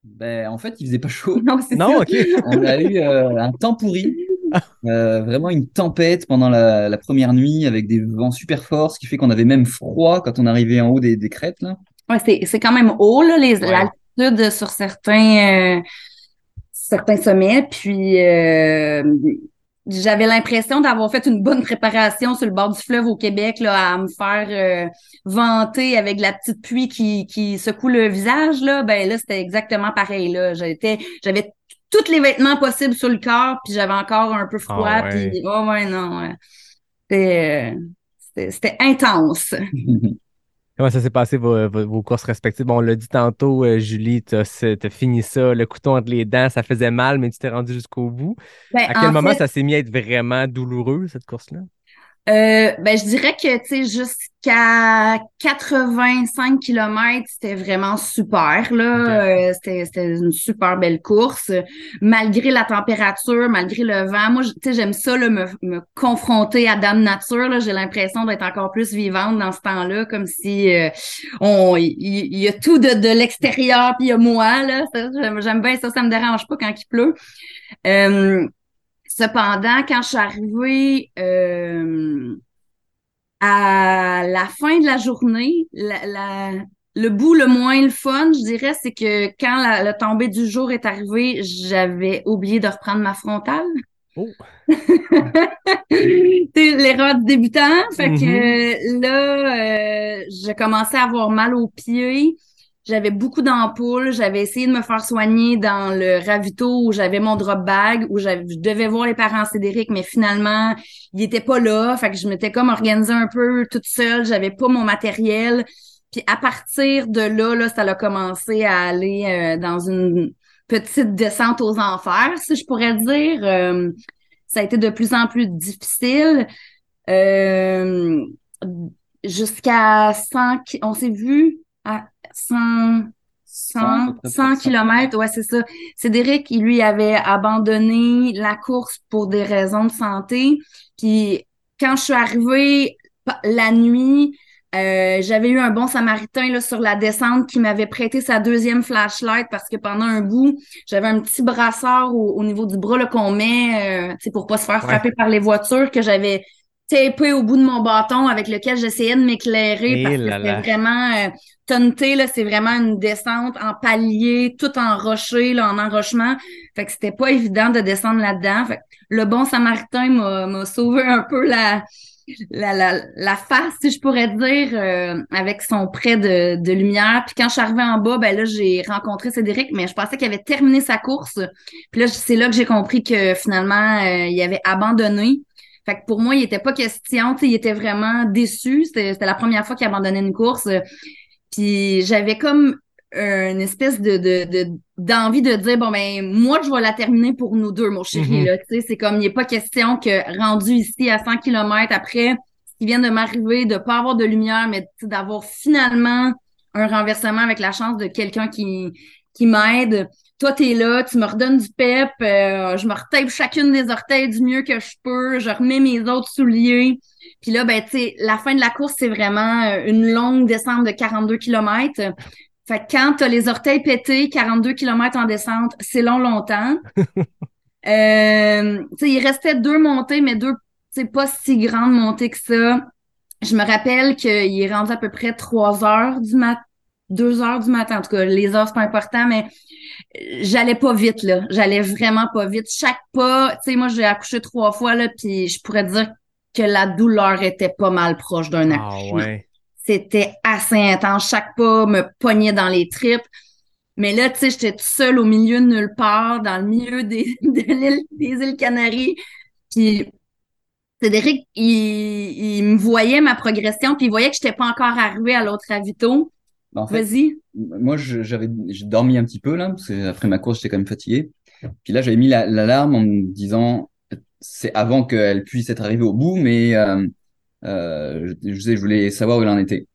ben, en fait, il faisait pas chaud. Non, c'est Non, ça. OK. On a eu euh, un temps pourri, euh, vraiment une tempête pendant la, la première nuit avec des vents super forts, ce qui fait qu'on avait même froid quand on arrivait en haut des, des crêtes là. Ouais, c'est, c'est quand même haut, là, les, Ouais. l'altitude sur certains, euh, certains sommets. Puis, euh, j'avais l'impression d'avoir fait une bonne préparation sur le bord du fleuve au Québec, là, à me faire euh, vanter avec la petite pluie qui, qui secoue le visage, là. Ben là, c'était exactement pareil, là. J'étais, j'avais tous les vêtements possibles sur le corps, puis j'avais encore un peu froid. Ah ouais. Puis, oh ouais, non, ouais. C'était, c'était, c'était intense. Comment ça s'est passé vos, courses respectives? Bon, on l'a dit tantôt, euh, Julie, tu as fini ça, le couteau entre les dents, ça faisait mal, mais tu t'es rendu jusqu'au bout. Ben, À quel en moment fait, ça s'est mis à être vraiment douloureux, cette course-là? Euh, ben, je dirais que, tu sais, jusqu'à 85 km, c'était vraiment super, là. Ok. Euh, c'était, c'était une super belle course. Malgré la température, malgré le vent. Moi, tu sais, j'aime ça, là, me, me confronter à Dame Nature, là. J'ai l'impression d'être encore plus vivante dans ce temps-là, comme si, euh, on, il il y, a tout de, de l'extérieur, puis il y a moi, là. J'aime, j'aime bien ça, ça me dérange pas quand il pleut. Cependant, quand je suis arrivée euh, à la fin de la journée, la, la- le bout le moins le fun, je dirais, c'est que quand la, la tombée du jour est arrivée, j'avais oublié de reprendre ma frontale. Oh. L'erreur du débutant. Fait que là, euh, j'ai commencé à avoir mal aux pieds. J'avais beaucoup d'ampoules. J'avais essayé de me faire soigner dans le ravito où j'avais mon drop bag, où je devais voir les parents Cédric, mais finalement, ils étaient pas là. Fait que je m'étais comme organisée un peu toute seule. J'avais pas mon matériel. Puis à partir de là, là, ça a commencé à aller euh, dans une petite descente aux enfers, si je pourrais dire. Euh, ça a été de plus en plus difficile. Euh, jusqu'à 100, ki- on s'est vu 100, 100, 100 kilomètres, ouais, c'est ça. Cédric, il lui avait abandonné la course pour des raisons de santé. Puis quand je suis arrivée la nuit, euh, j'avais eu un bon samaritain là, sur la descente qui m'avait prêté sa deuxième flashlight parce que pendant un bout, j'avais un petit brasseur au, au niveau du bras qu'on met euh, pour pas se faire Ouais. frapper par les voitures que j'avais tapé au bout de mon bâton avec lequel j'essayais de m'éclairer Eh parce que c'était vraiment euh, tonté, là, c'est vraiment une descente en palier, tout en rocher, là, en enrochement. Fait que c'était pas évident de descendre là-dedans. Fait que le bon samaritain m'a m'a sauvé un peu la, la, la, la face, si je pourrais dire, euh, avec son prêt de, de lumière. Puis quand je suis arrivée en bas, ben là, j'ai rencontré Cédric, mais je pensais qu'il avait terminé sa course. Puis là, c'est là que j'ai compris que finalement, euh, il avait abandonné. Fait que pour moi, il était pas question, tu sais, il était vraiment déçu. C'était la première fois qu'il abandonnait une course. Puis j'avais comme euh, une espèce de de de- d'envie de dire bon ben moi je vais la terminer pour nous deux mon chéri Mhm. là tu sais c'est comme il n'est pas question que rendu ici à 100 km après ce qui vient de m'arriver de pas avoir de lumière mais d'avoir finalement un renversement avec la chance de quelqu'un qui qui m'aide toi t'es là tu me redonnes du pep euh, je me retape chacune des orteils du mieux que je peux je remets mes autres souliers puis là, ben, tu sais, la fin de la course, c'est vraiment euh, une longue descente de 42 km. Fait que quand t'as les orteils pétés, 42 km en descente, c'est long, longtemps. euh, tu sais, il restait deux montées, mais deux, tu sais, pas si grandes montées que ça. Je me rappelle qu'il est rendu à peu près 3 heures du matin, 2 heures du matin. En tout cas, les heures, c'est pas important, mais j'allais pas vite, là. J'allais vraiment pas vite. Chaque pas, tu sais, moi, j'ai accouché trois fois, là, puis je pourrais dire que la douleur était pas mal proche d'un Ah accouchement. ouais. C'était assez intense. Chaque pas me pognait dans les tripes. Mais là, tu sais, j'étais toute seule au milieu de nulle part, dans le milieu des, de l'île- des îles Canaries. Puis Cédric, il, il me voyait ma progression, puis il voyait que j'étais pas encore arrivée à l'autre ravito. En fait, Vas-y. moi, j'avais, j'ai dormi un petit peu là, parce que après ma course, j'étais quand même fatigué. Puis là, j'avais mis la- l'alarme en me disant, c'est avant qu'elle puisse être arrivée au bout, mais euh, euh, je, je sais, je voulais savoir où elle en était.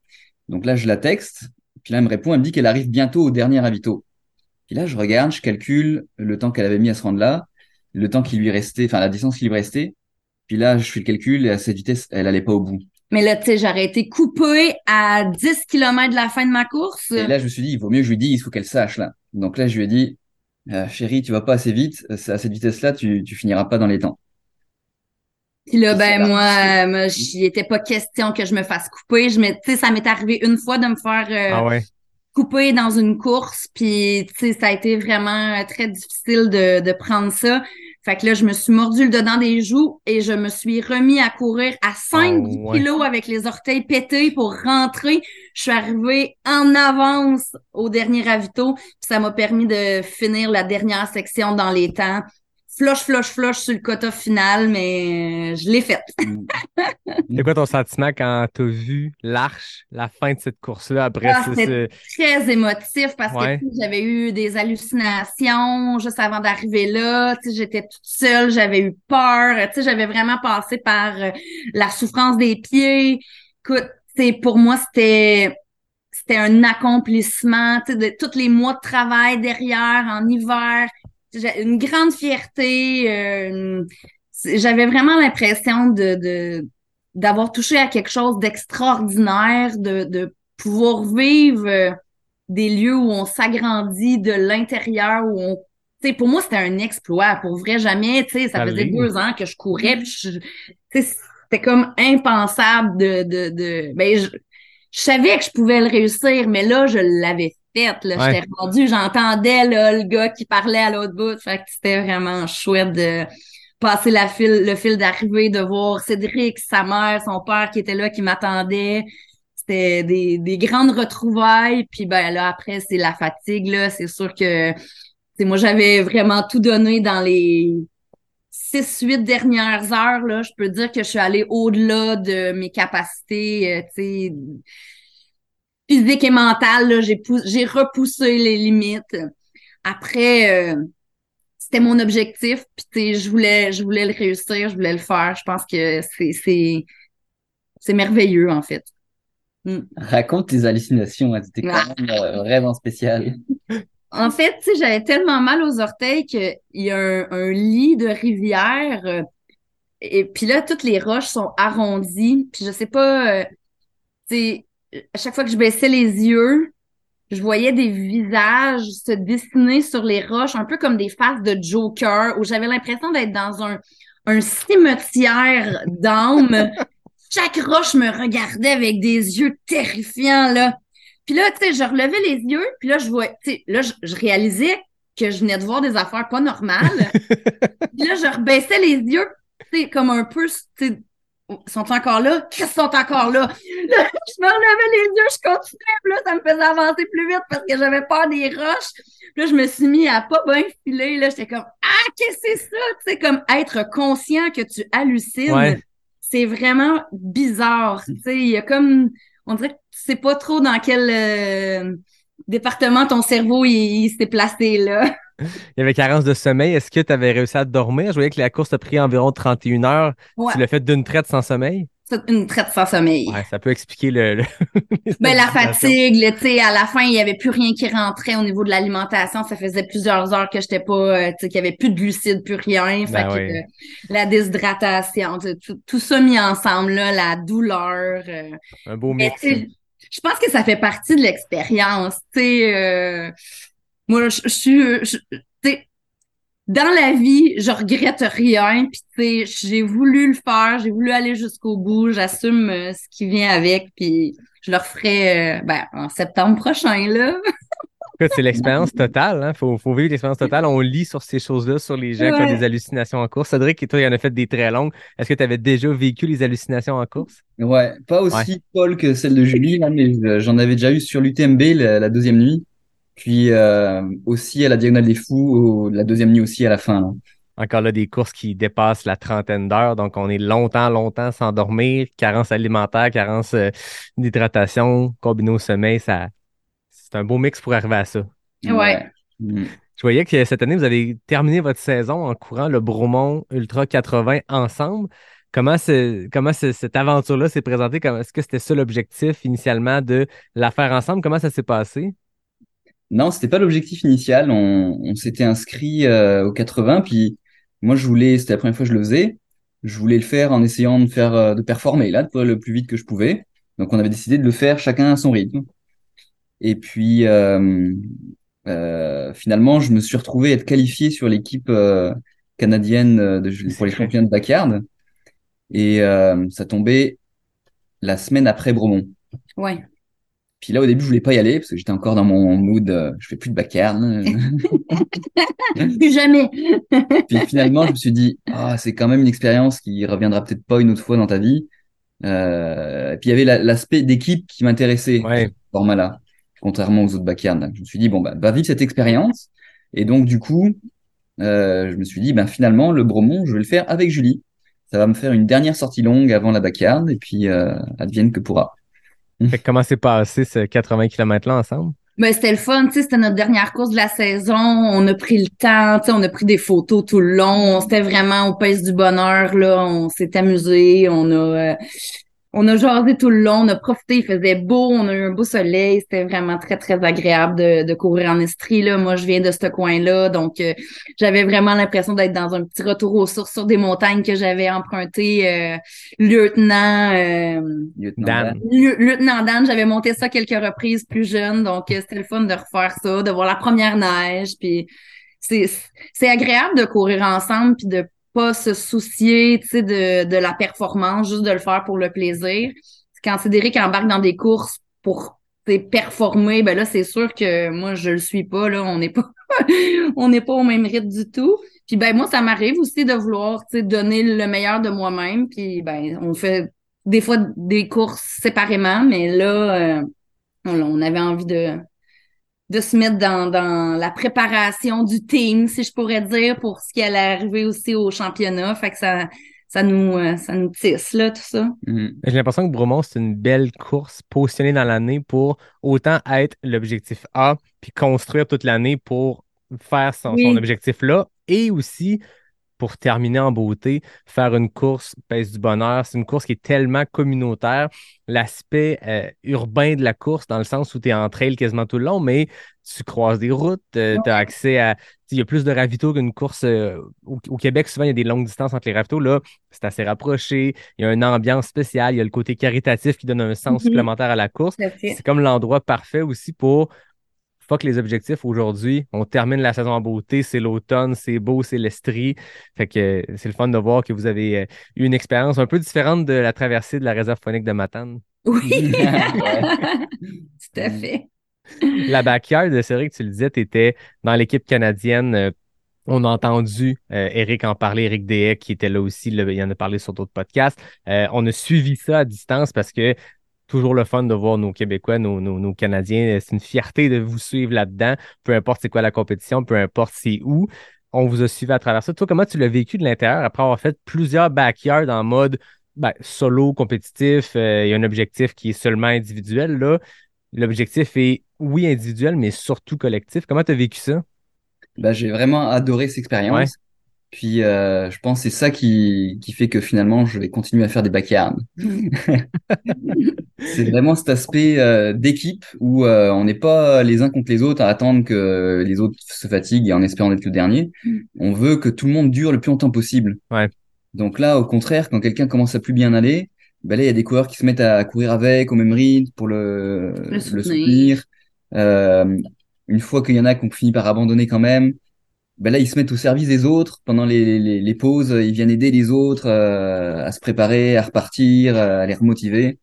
Donc là, je la texte. Puis là, elle me répond, elle me dit qu'elle arrive bientôt au dernier ravito. Puis là, je regarde, je calcule le temps qu'elle avait mis à se rendre là, le temps qui lui restait, enfin la distance qui lui restait. Puis là, je fais le calcul et à cette vitesse, elle allait pas au bout. Mais là, tu sais, j'aurais été coupée à 10 km de la fin de ma course. Et là, je me suis dit, il vaut mieux que je lui dise, il faut qu'elle sache là. Donc là, je lui ai dit, euh, chérie, tu vas pas assez vite, à cette vitesse-là, tu, tu finiras pas dans les temps. Puis là, ben là. moi, euh, moi, il était pas question que je me fasse couper. Je me, tu sais, ça m'est arrivé une fois de me faire euh, Ah ouais. couper dans une course, puis tu sais, ça a été vraiment euh, très difficile de, de prendre ça. Fait que là, je me suis mordu le dedans des joues et je me suis remis à courir à 5 Ah ouais. kilos avec les orteils pétés pour rentrer. Je suis arrivée en avance au dernier ravito, puis ça m'a permis de finir la dernière section dans les temps. Flush, flush, flush sur le quota final, mais euh, je l'ai faite. C'est quoi ton sentiment quand t'as vu l'arche, la fin de cette course-là après Ah, c'est- très émotif parce Ouais. que tu j'avais eu des hallucinations juste avant d'arriver là. Tu sais, j'étais toute seule, j'avais eu peur. Tu sais, j'avais vraiment passé par euh, la souffrance des pieds. Écoute, c'est pour moi c'était c'était un accomplissement. Tu de tous les mois de travail derrière en hiver, une grande fierté. euh, j'avais vraiment l'impression de, de d'avoir touché à quelque chose d'extraordinaire, de, de pouvoir vivre euh, des lieux où on s'agrandit de l'intérieur, où on pour moi, c'était un exploit. Pour vrai, jamais, ça faisait deux ans que je courais, sais, c'était comme impensable de, de, de, ben, je- je savais que je pouvais le réussir, mais là, je l'avais fait. Là, Ouais. j'étais rendue, j'entendais là, le gars qui parlait à l'autre bout. Fait que c'était vraiment chouette de passer la file, le fil d'arrivée, de voir Cédric, sa mère, son père qui était là, qui m'attendait. C'était des, des grandes retrouvailles. Puis ben là, après, c'est la fatigue. là. C'est sûr que moi, j'avais vraiment tout donné dans les six, huit dernières heures. Là. Je peux dire que je suis allée au-delà de mes capacités, euh, physiques et mentales. là. J'ai, j'ai repoussé les limites. Après, euh, c'était mon objectif. Puis je voulais, je voulais le réussir, je voulais le faire. Je pense que c'est, c'est, c'est merveilleux, en fait. Raconte tes hallucinations, hein, c'était Ah. quand même euh, vraiment spécial. En fait, tu sais, j'avais tellement mal aux orteils qu'il y a un, un lit de rivière. euh, et puis là, toutes les roches sont arrondies. Puis je sais pas, euh, à chaque fois que je baissais les yeux, je voyais des visages se dessiner sur les roches, un peu comme des faces de Joker, où j'avais l'impression d'être dans un, un cimetière d'âmes. Chaque roche me regardait avec des yeux terrifiants, là. Puis là, tu sais, je relevais les yeux, puis là, je vois, tu sais, là, je, je réalisais que je venais de voir des affaires pas normales. puis là, je rebaissais les yeux, tu sais, comme un peu, tu sais, sont encore là? Qu'est-ce sont encore là? Je me relevais les yeux, je continuais, puis là, ça me faisait avancer plus vite parce que j'avais peur des roches. Puis là, je me suis mis à pas bien filer, là, j'étais comme, ah, qu'est-ce que c'est ça? Tu sais, comme être conscient que tu hallucines. Ouais. C'est vraiment bizarre, tu sais, il y a comme, on dirait que tu sais pas trop dans quel euh, département ton cerveau il, il s'est placé, là. Il y avait carence de sommeil. Est-ce que tu avais réussi à dormir? Je voyais que la course a pris environ 31 heures. Ouais, Tu l'as fait d'une traite sans sommeil? C'est une traite sans sommeil. Ouais, ça peut expliquer le. le- Ben, la fatigue, tu sais, à la fin, il y avait plus rien qui rentrait au niveau de l'alimentation. Ça faisait plusieurs heures que j'étais pas, euh, tu sais, qu'il y avait plus de glucides, plus rien. Fait Ben que, oui. euh, la déshydratation, tout, tout ça mis ensemble, là, la douleur. euh, Un beau mix. je pense que ça fait partie de l'expérience, tu sais. euh, moi, je suis, je- tu sais, dans la vie, je regrette rien. Puis tu sais, j'ai voulu le faire, j'ai voulu aller jusqu'au bout. J'assume euh, ce qui vient avec. Puis je le referai euh, ben, en septembre prochain là. Écoute, c'est l'expérience totale. Hein? Faut, faut vivre l'expérience totale. On lit sur ces choses-là, sur les gens qui ont des hallucinations en course. Cédric, et toi, il en a fait des très longues. Est-ce que tu avais déjà vécu les hallucinations en course? Ouais, pas aussi folle que celle de Julie, là, mais euh, j'en avais déjà eu sur l'UTMB la, la deuxième nuit, puis euh, aussi à la Diagonale des Fous, au- la deuxième nuit aussi à la fin. là. Encore là, des courses qui dépassent la trentaine d'heures. Donc, on est longtemps, longtemps sans dormir. Carence alimentaire, carence euh, d'hydratation, combiné au sommeil. Ça, c'est un beau mix pour arriver à ça. Ouais. Mm. Je voyais que cette année, vous avez terminé votre saison en courant le Bromont Ultra 80 ensemble. Comment, comment cette aventure-là s'est présentée? Est-ce que c'était ça l'objectif initialement de la faire ensemble? Comment ça s'est passé? Non, c'était pas l'objectif initial. On, on s'était inscrit euh, au 80, puis moi je voulais, c'était la première fois que je le faisais, je voulais le faire en essayant de faire, euh, de performer là, de faire le plus vite que je pouvais. Donc on avait décidé de le faire chacun à son rythme. Et puis euh, euh, finalement, je me suis retrouvé être qualifié sur l'équipe euh, canadienne de, pour les champions de backyard. Et euh, ça tombait la semaine après Bromont. Ouais. Puis là, au début, je voulais pas y aller parce que j'étais encore dans mon mood, euh, je fais plus de backyard. hein. Plus jamais. Puis finalement, je me suis dit, ah, c'est quand même une expérience qui reviendra peut-être pas une autre fois dans ta vie. Euh, et puis il y avait la- l'aspect d'équipe qui m'intéressait, Ouais. ce format-là, contrairement aux autres backyards. Je me suis dit, bon, bah, va vivre cette expérience. Et donc, du coup, euh, je me suis dit, ben finalement, le Bromont, je vais le faire avec Julie. Ça va me faire une dernière sortie longue avant la backyard, et puis euh, advienne que pourra. Comment s'est passé ce 80 km-là ensemble? Ben, c'était le fun, c'était notre dernière course de la saison. On a pris le temps, on a pris des photos tout le long. C'était vraiment au pèse du bonheur, là. On s'est amusé, on a, euh, on a jasé tout le long, on a profité, il faisait beau, on a eu un beau soleil. C'était vraiment très, très agréable de, de courir en Estrie, là. Moi, je viens de ce coin-là, donc euh, j'avais vraiment l'impression d'être dans un petit retour aux sources sur des montagnes que j'avais emprunté, euh, lieutenant, euh, Lieutenant Dan. Dan. Lieu- Lieutenant Dan, j'avais monté ça quelques reprises plus jeune, donc euh, c'était le fun de refaire ça, de voir la première neige, puis c'est c'est agréable de courir ensemble puis de pas se soucier, de, de la performance, juste de le faire pour le plaisir. quand Cédric embarque dans des courses pour performer, ben là, c'est sûr que moi, je le suis pas, là. On n'est pas, on n'est pas au même rythme du tout. Puis ben moi, ça m'arrive aussi de vouloir donner le meilleur de moi-même. Puis ben, on fait des fois des courses séparément, mais là, euh, on avait envie de, de se mettre dans, dans la préparation du team, si je pourrais dire, pour ce qui allait arriver aussi au championnat. Fait que ça, ça nous, euh, ça nous tisse, là, tout ça. Mm. J'ai l'impression que Bromont, c'est une belle course positionnée dans l'année pour autant être l'objectif A, puis construire toute l'année pour faire son, son objectif là, et aussi pour terminer en beauté, faire une course pèse du bonheur. C'est une course qui est tellement communautaire. L'aspect euh, urbain de la course, dans le sens où tu es en trail quasiment tout le long, mais tu croises des routes, euh, tu as accès à. Il y a plus de ravitaux qu'une course. Euh, au, Québec, souvent, il y a des longues distances entre les ravitaux. Là, c'est assez rapproché. Il y a une ambiance spéciale. Il y a le côté caritatif qui donne un sens mm-hmm. supplémentaire à la course. C'est comme l'endroit parfait aussi pour fuck les objectifs aujourd'hui. On termine la saison en beauté, c'est l'automne, c'est beau, c'est l'estrie. Fait que c'est le fun de voir que vous avez euh, eu une expérience un peu différente de la traversée de la réserve phonique de Matane. Oui, tout à fait. La backyard, c'est vrai que tu le disais, tu étais dans l'équipe canadienne. Euh, on a entendu euh, Eric en parler, Eric Deshaies qui était là aussi, il en a parlé sur d'autres podcasts. on a suivi ça à distance parce que toujours le fun de voir nos Québécois, nos, nos, Canadiens. C'est une fierté de vous suivre là-dedans, peu importe c'est quoi la compétition, peu importe c'est où. On vous a suivi à travers ça. Toi, comment tu l'as vécu de l'intérieur après avoir fait plusieurs backyards en mode ben, solo, compétitif? Euh, il y a un objectif qui est seulement individuel. Là. L'objectif est, oui, individuel, mais surtout collectif. Comment tu as vécu ça? Ben, j'ai vraiment adoré cette expérience. Puis euh, je pense que c'est ça qui, qui fait que finalement je vais continuer à faire des backyards. c'est vraiment cet aspect euh, d'équipe où euh, on n'est pas les uns contre les autres à attendre que les autres se fatiguent et en espérant être le dernier. Mm. On veut que tout le monde dure le plus longtemps possible. Ouais. Donc là, au contraire, quand quelqu'un commence à plus bien aller, ben là il y a des coureurs qui se mettent à courir avec au même rythme pour le, le soutenir. Euh, une fois qu'il y en a qui ont fini par abandonner quand même, ben là, ils se mettent au service des autres. Pendant les, les, les pauses, ils viennent aider les autres euh, à se préparer, à repartir, euh, à les remotiver.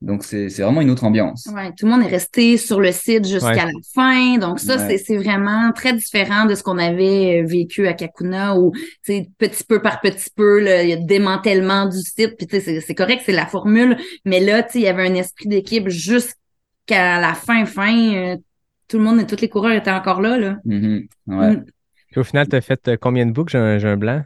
Donc, c'est vraiment une autre ambiance. Ouais, tout le monde est resté sur le site jusqu'à la fin. Donc, ça, c'est vraiment très différent de ce qu'on avait euh, vécu à Kakuna où, petit peu par petit peu, il y a démantèlement du site. Puis, c'est correct, c'est la formule. Mais là, il y avait un esprit d'équipe jusqu'à la fin, fin. tout le monde, tous les coureurs étaient encore là. là. Mm-hmm. ouais. Mm au final, tu as fait euh, combien de boucles? J'ai un, blanc.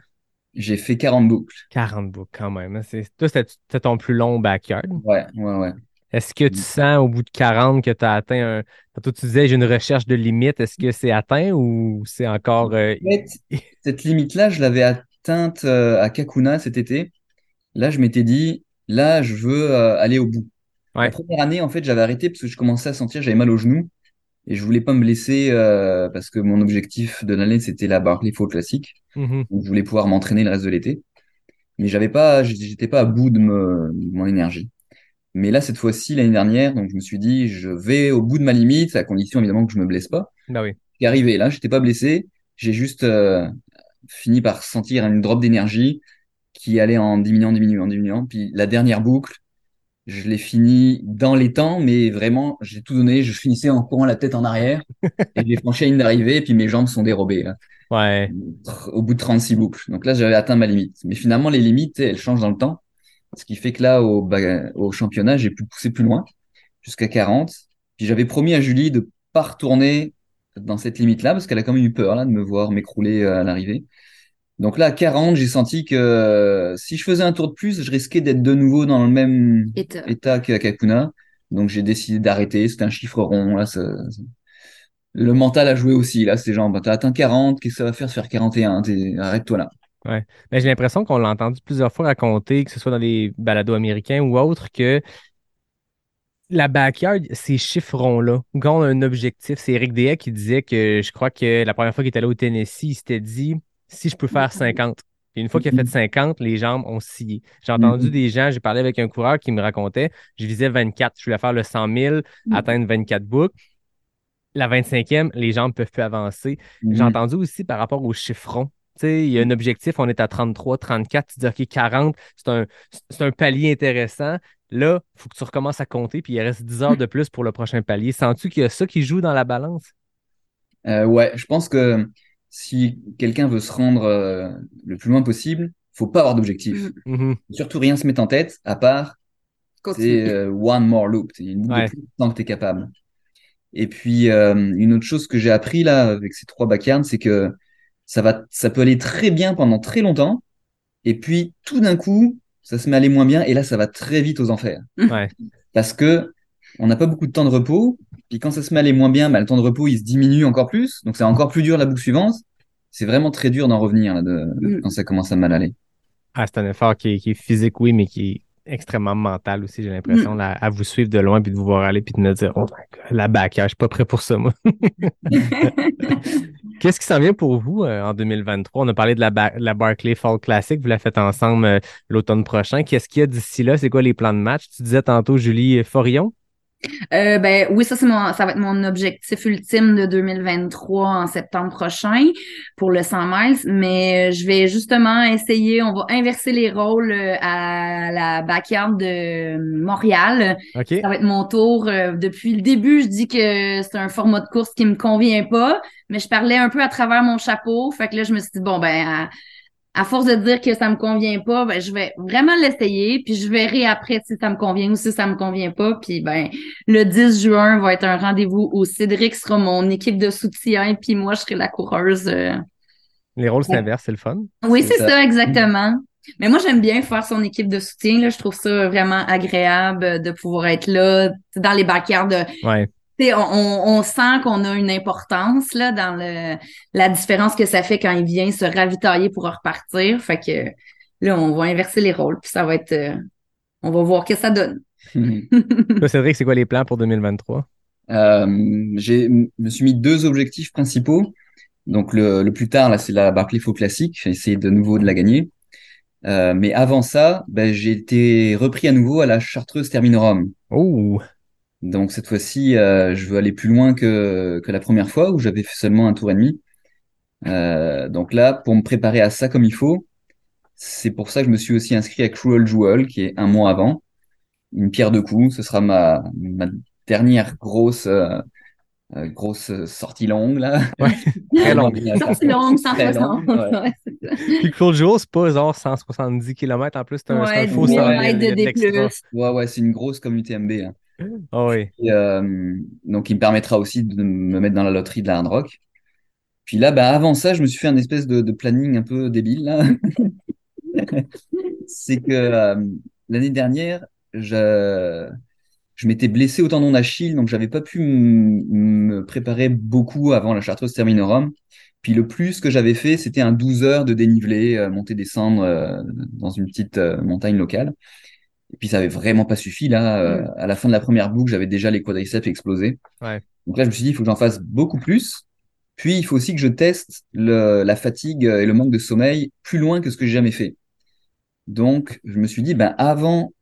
J'ai fait 40 boucles. 40 boucles quand même. Hein. Toi, c'était ton plus long backyard. Ouais, ouais, ouais. Est-ce que tu sens au bout de 40 que tu as atteint un. Toi, tu disais, j'ai une recherche de limite. Est-ce que c'est atteint ou c'est encore. Euh, cette limite-là, je l'avais atteinte euh, à Kakuna cet été. Là, je m'étais dit, là, je veux aller au bout. La première année, en fait, j'avais arrêté parce que je commençais à sentir, j'avais mal au genou et je voulais pas me blesser euh, parce que mon objectif de l'année c'était la Barclay Fall classique. Mm-hmm. Donc je voulais pouvoir m'entraîner le reste de l'été. Mais j'avais pas, j'étais pas à bout de, me, mon énergie. Mais là cette fois-ci l'année dernière, donc je me suis dit je vais au bout de ma limite à condition évidemment que je me blesse pas. Bah oui. est arrivé là, j'étais pas blessé, j'ai juste euh, fini par sentir une drop d'énergie qui allait en diminuant, diminuant, diminuant. Puis la dernière boucle, je l'ai fini dans les temps, mais vraiment, j'ai tout donné. Je finissais en courant la tête en arrière et j'ai franchi la ligne d'arrivée et puis mes jambes sont dérobées. Ouais. Au bout de 36 boucles. Donc là, j'avais atteint ma limite. Mais finalement, les limites, elles changent dans le temps. Ce qui fait que là, au, au championnat, j'ai pu pousser plus loin, jusqu'à 40. Puis j'avais promis à Julie de pas retourner dans cette limite-là parce qu'elle a quand même eu peur là de me voir m'écrouler euh, à l'arrivée. Donc là, à 40, j'ai senti que euh, si je faisais un tour de plus, je risquais d'être de nouveau dans le même état, qu'à Kakuna. Donc j'ai décidé d'arrêter. C'était un chiffre rond. Là, Le mental a joué aussi. Là, c'est genre, bah, t'as atteint 40, qu'est-ce que ça va faire de faire 41 Arrête-toi là. Ouais. Mais j'ai l'impression qu'on l'a entendu plusieurs fois raconter, que ce soit dans les balados américains ou autres, que la backyard, ces chiffrons-là, quand on a un objectif, c'est Eric Dea qui disait que je crois que la première fois qu'il était allé au Tennessee, il s'était dit si je peux faire 50. Et une fois qu'il a fait 50, les jambes ont scié. J'ai entendu des gens, j'ai parlé avec un coureur qui me racontait, je visais 24, je voulais faire le 100 000, atteindre 24 boucles. La 25e, les jambes peuvent plus avancer. J'ai entendu aussi par rapport aux chiffrons. Tu sais, il y a un objectif, on est à 33, 34, tu dis OK, 40, c'est un, un palier intéressant. là, il faut que tu recommences à compter, puis il reste 10 heures de plus pour le prochain palier. Sens-tu qu'il y a ça qui joue dans la balance? Euh, ouais, je pense que si quelqu'un veut se rendre euh, le plus loin possible, faut pas avoir d'objectif. Mhm. Surtout rien se mettre en tête, à part c'est euh, one more loop, c'est une boucle Ouais. de plus tant que tu es capable. Et puis euh, une autre chose que j'ai appris là avec ces trois backyards, c'est que ça va, ça peut aller très bien pendant très longtemps, et puis tout d'un coup, ça se met à aller moins bien, et là ça va très vite aux enfers. Ouais. Parce que on n'a pas beaucoup de temps de repos, puis quand ça se met à aller moins bien, bah, le temps de repos il se diminue encore plus, donc c'est encore plus dur la boucle suivante. C'est vraiment très dur d'en revenir là, de, Mm. quand ça commence à mal aller. Ah, c'est un effort qui est, qui est physique, oui, mais qui est extrêmement mental aussi, j'ai l'impression, Mm. à vous suivre de loin, puis de vous voir aller, puis de me dire, oh la back, je suis pas prêt pour ça, moi. Qu'est-ce qui s'en vient pour vous euh, en 2023? On a parlé de la, Ba- la Barclay Fall Classic, vous la faites ensemble euh, l'automne prochain. Qu'est-ce qu'il y a d'ici là? C'est quoi les plans de match? Tu disais tantôt, Julie Forion? Euh, ben oui, ça c'est mon ça va être mon objectif ultime de 2023 en septembre prochain pour le 100 miles, mais euh, je vais justement essayer, on va inverser les rôles euh, à la backyard de Montréal. OK? Ça va être mon tour. Euh, Depuis le début, je dis que c'est un format de course qui me convient pas, mais je parlais un peu à travers mon chapeau. Fait que là, je me suis dit, bon, ben, à, à force de dire que ça me convient pas, ben, je vais vraiment l'essayer, puis je verrai après si ça me convient ou si ça me convient pas. Puis, ben, le 10 juin va être un rendez-vous où Cédric sera mon équipe de soutien, puis moi, je serai la coureuse. euh. Les rôles Ouais. s'inversent, c'est le fun. Oui, C'est c'est ça. ça, exactement. Mais moi, j'aime bien faire son équipe de soutien. Là. Je trouve ça vraiment agréable de pouvoir être là dans les backyards. De, Ouais. On, on, on sent qu'on a une importance là dans le la différence que ça fait quand il vient se ravitailler pour repartir. Fait que là, on va inverser les rôles, puis ça va être euh, on va voir ce que ça donne. Toi, Cédric, c'est quoi les plans pour 2023? Euh, j'ai, me suis mis deux objectifs principaux. Donc le, le plus tard, là, c'est la Barclay Faux Classique. J'ai essayé de nouveau de la gagner. Euh, mais avant ça, ben, j'ai été repris à nouveau à la Chartreuse Terminorum. Oh! Donc cette fois-ci, euh, je veux aller plus loin que, que la première fois où j'avais fait seulement un tour et demi. Euh, donc là, pour me préparer à ça comme il faut, c'est pour ça que je me suis aussi inscrit à Cruel Jewel, qui est un mois avant. Une pierre de coups, ce sera ma, ma dernière grosse euh, grosse sortie longue là. Très longue. Sortie longue, Très 160. longue, ouais. Ouais, c'est. Puis pas genre 170 km en plus, c'est un, c'est un Ouais, faux 10 000 100, mètres il y a de de l'extra. D+. Ouais ouais, c'est une grosse comme UTMB. hein. Ah oui. Euh, donc, il me permettra aussi de me mettre dans la loterie de la Hard Rock. Puis là, bah, avant ça, je me suis fait un espèce de, planning un peu débile. C'est que euh, l'année dernière, je, m'étais blessé au tendon d'Achille, donc j'avais pas pu me préparer beaucoup avant la Chartreuse Terminorum. Puis le plus que j'avais fait, c'était un 12 heures de dénivelé, euh, monter descendre dans une petite montagne locale. Et puis ça avait vraiment pas suffi là. euh, Mm. À la fin de la première boucle, j'avais déjà les quadriceps explosés. Ouais. Donc là, je me suis dit, il faut que j'en fasse beaucoup plus. Puis il faut aussi que je teste le, la fatigue et le manque de sommeil plus loin que ce que j'ai jamais fait. Donc je me suis dit, ben avant,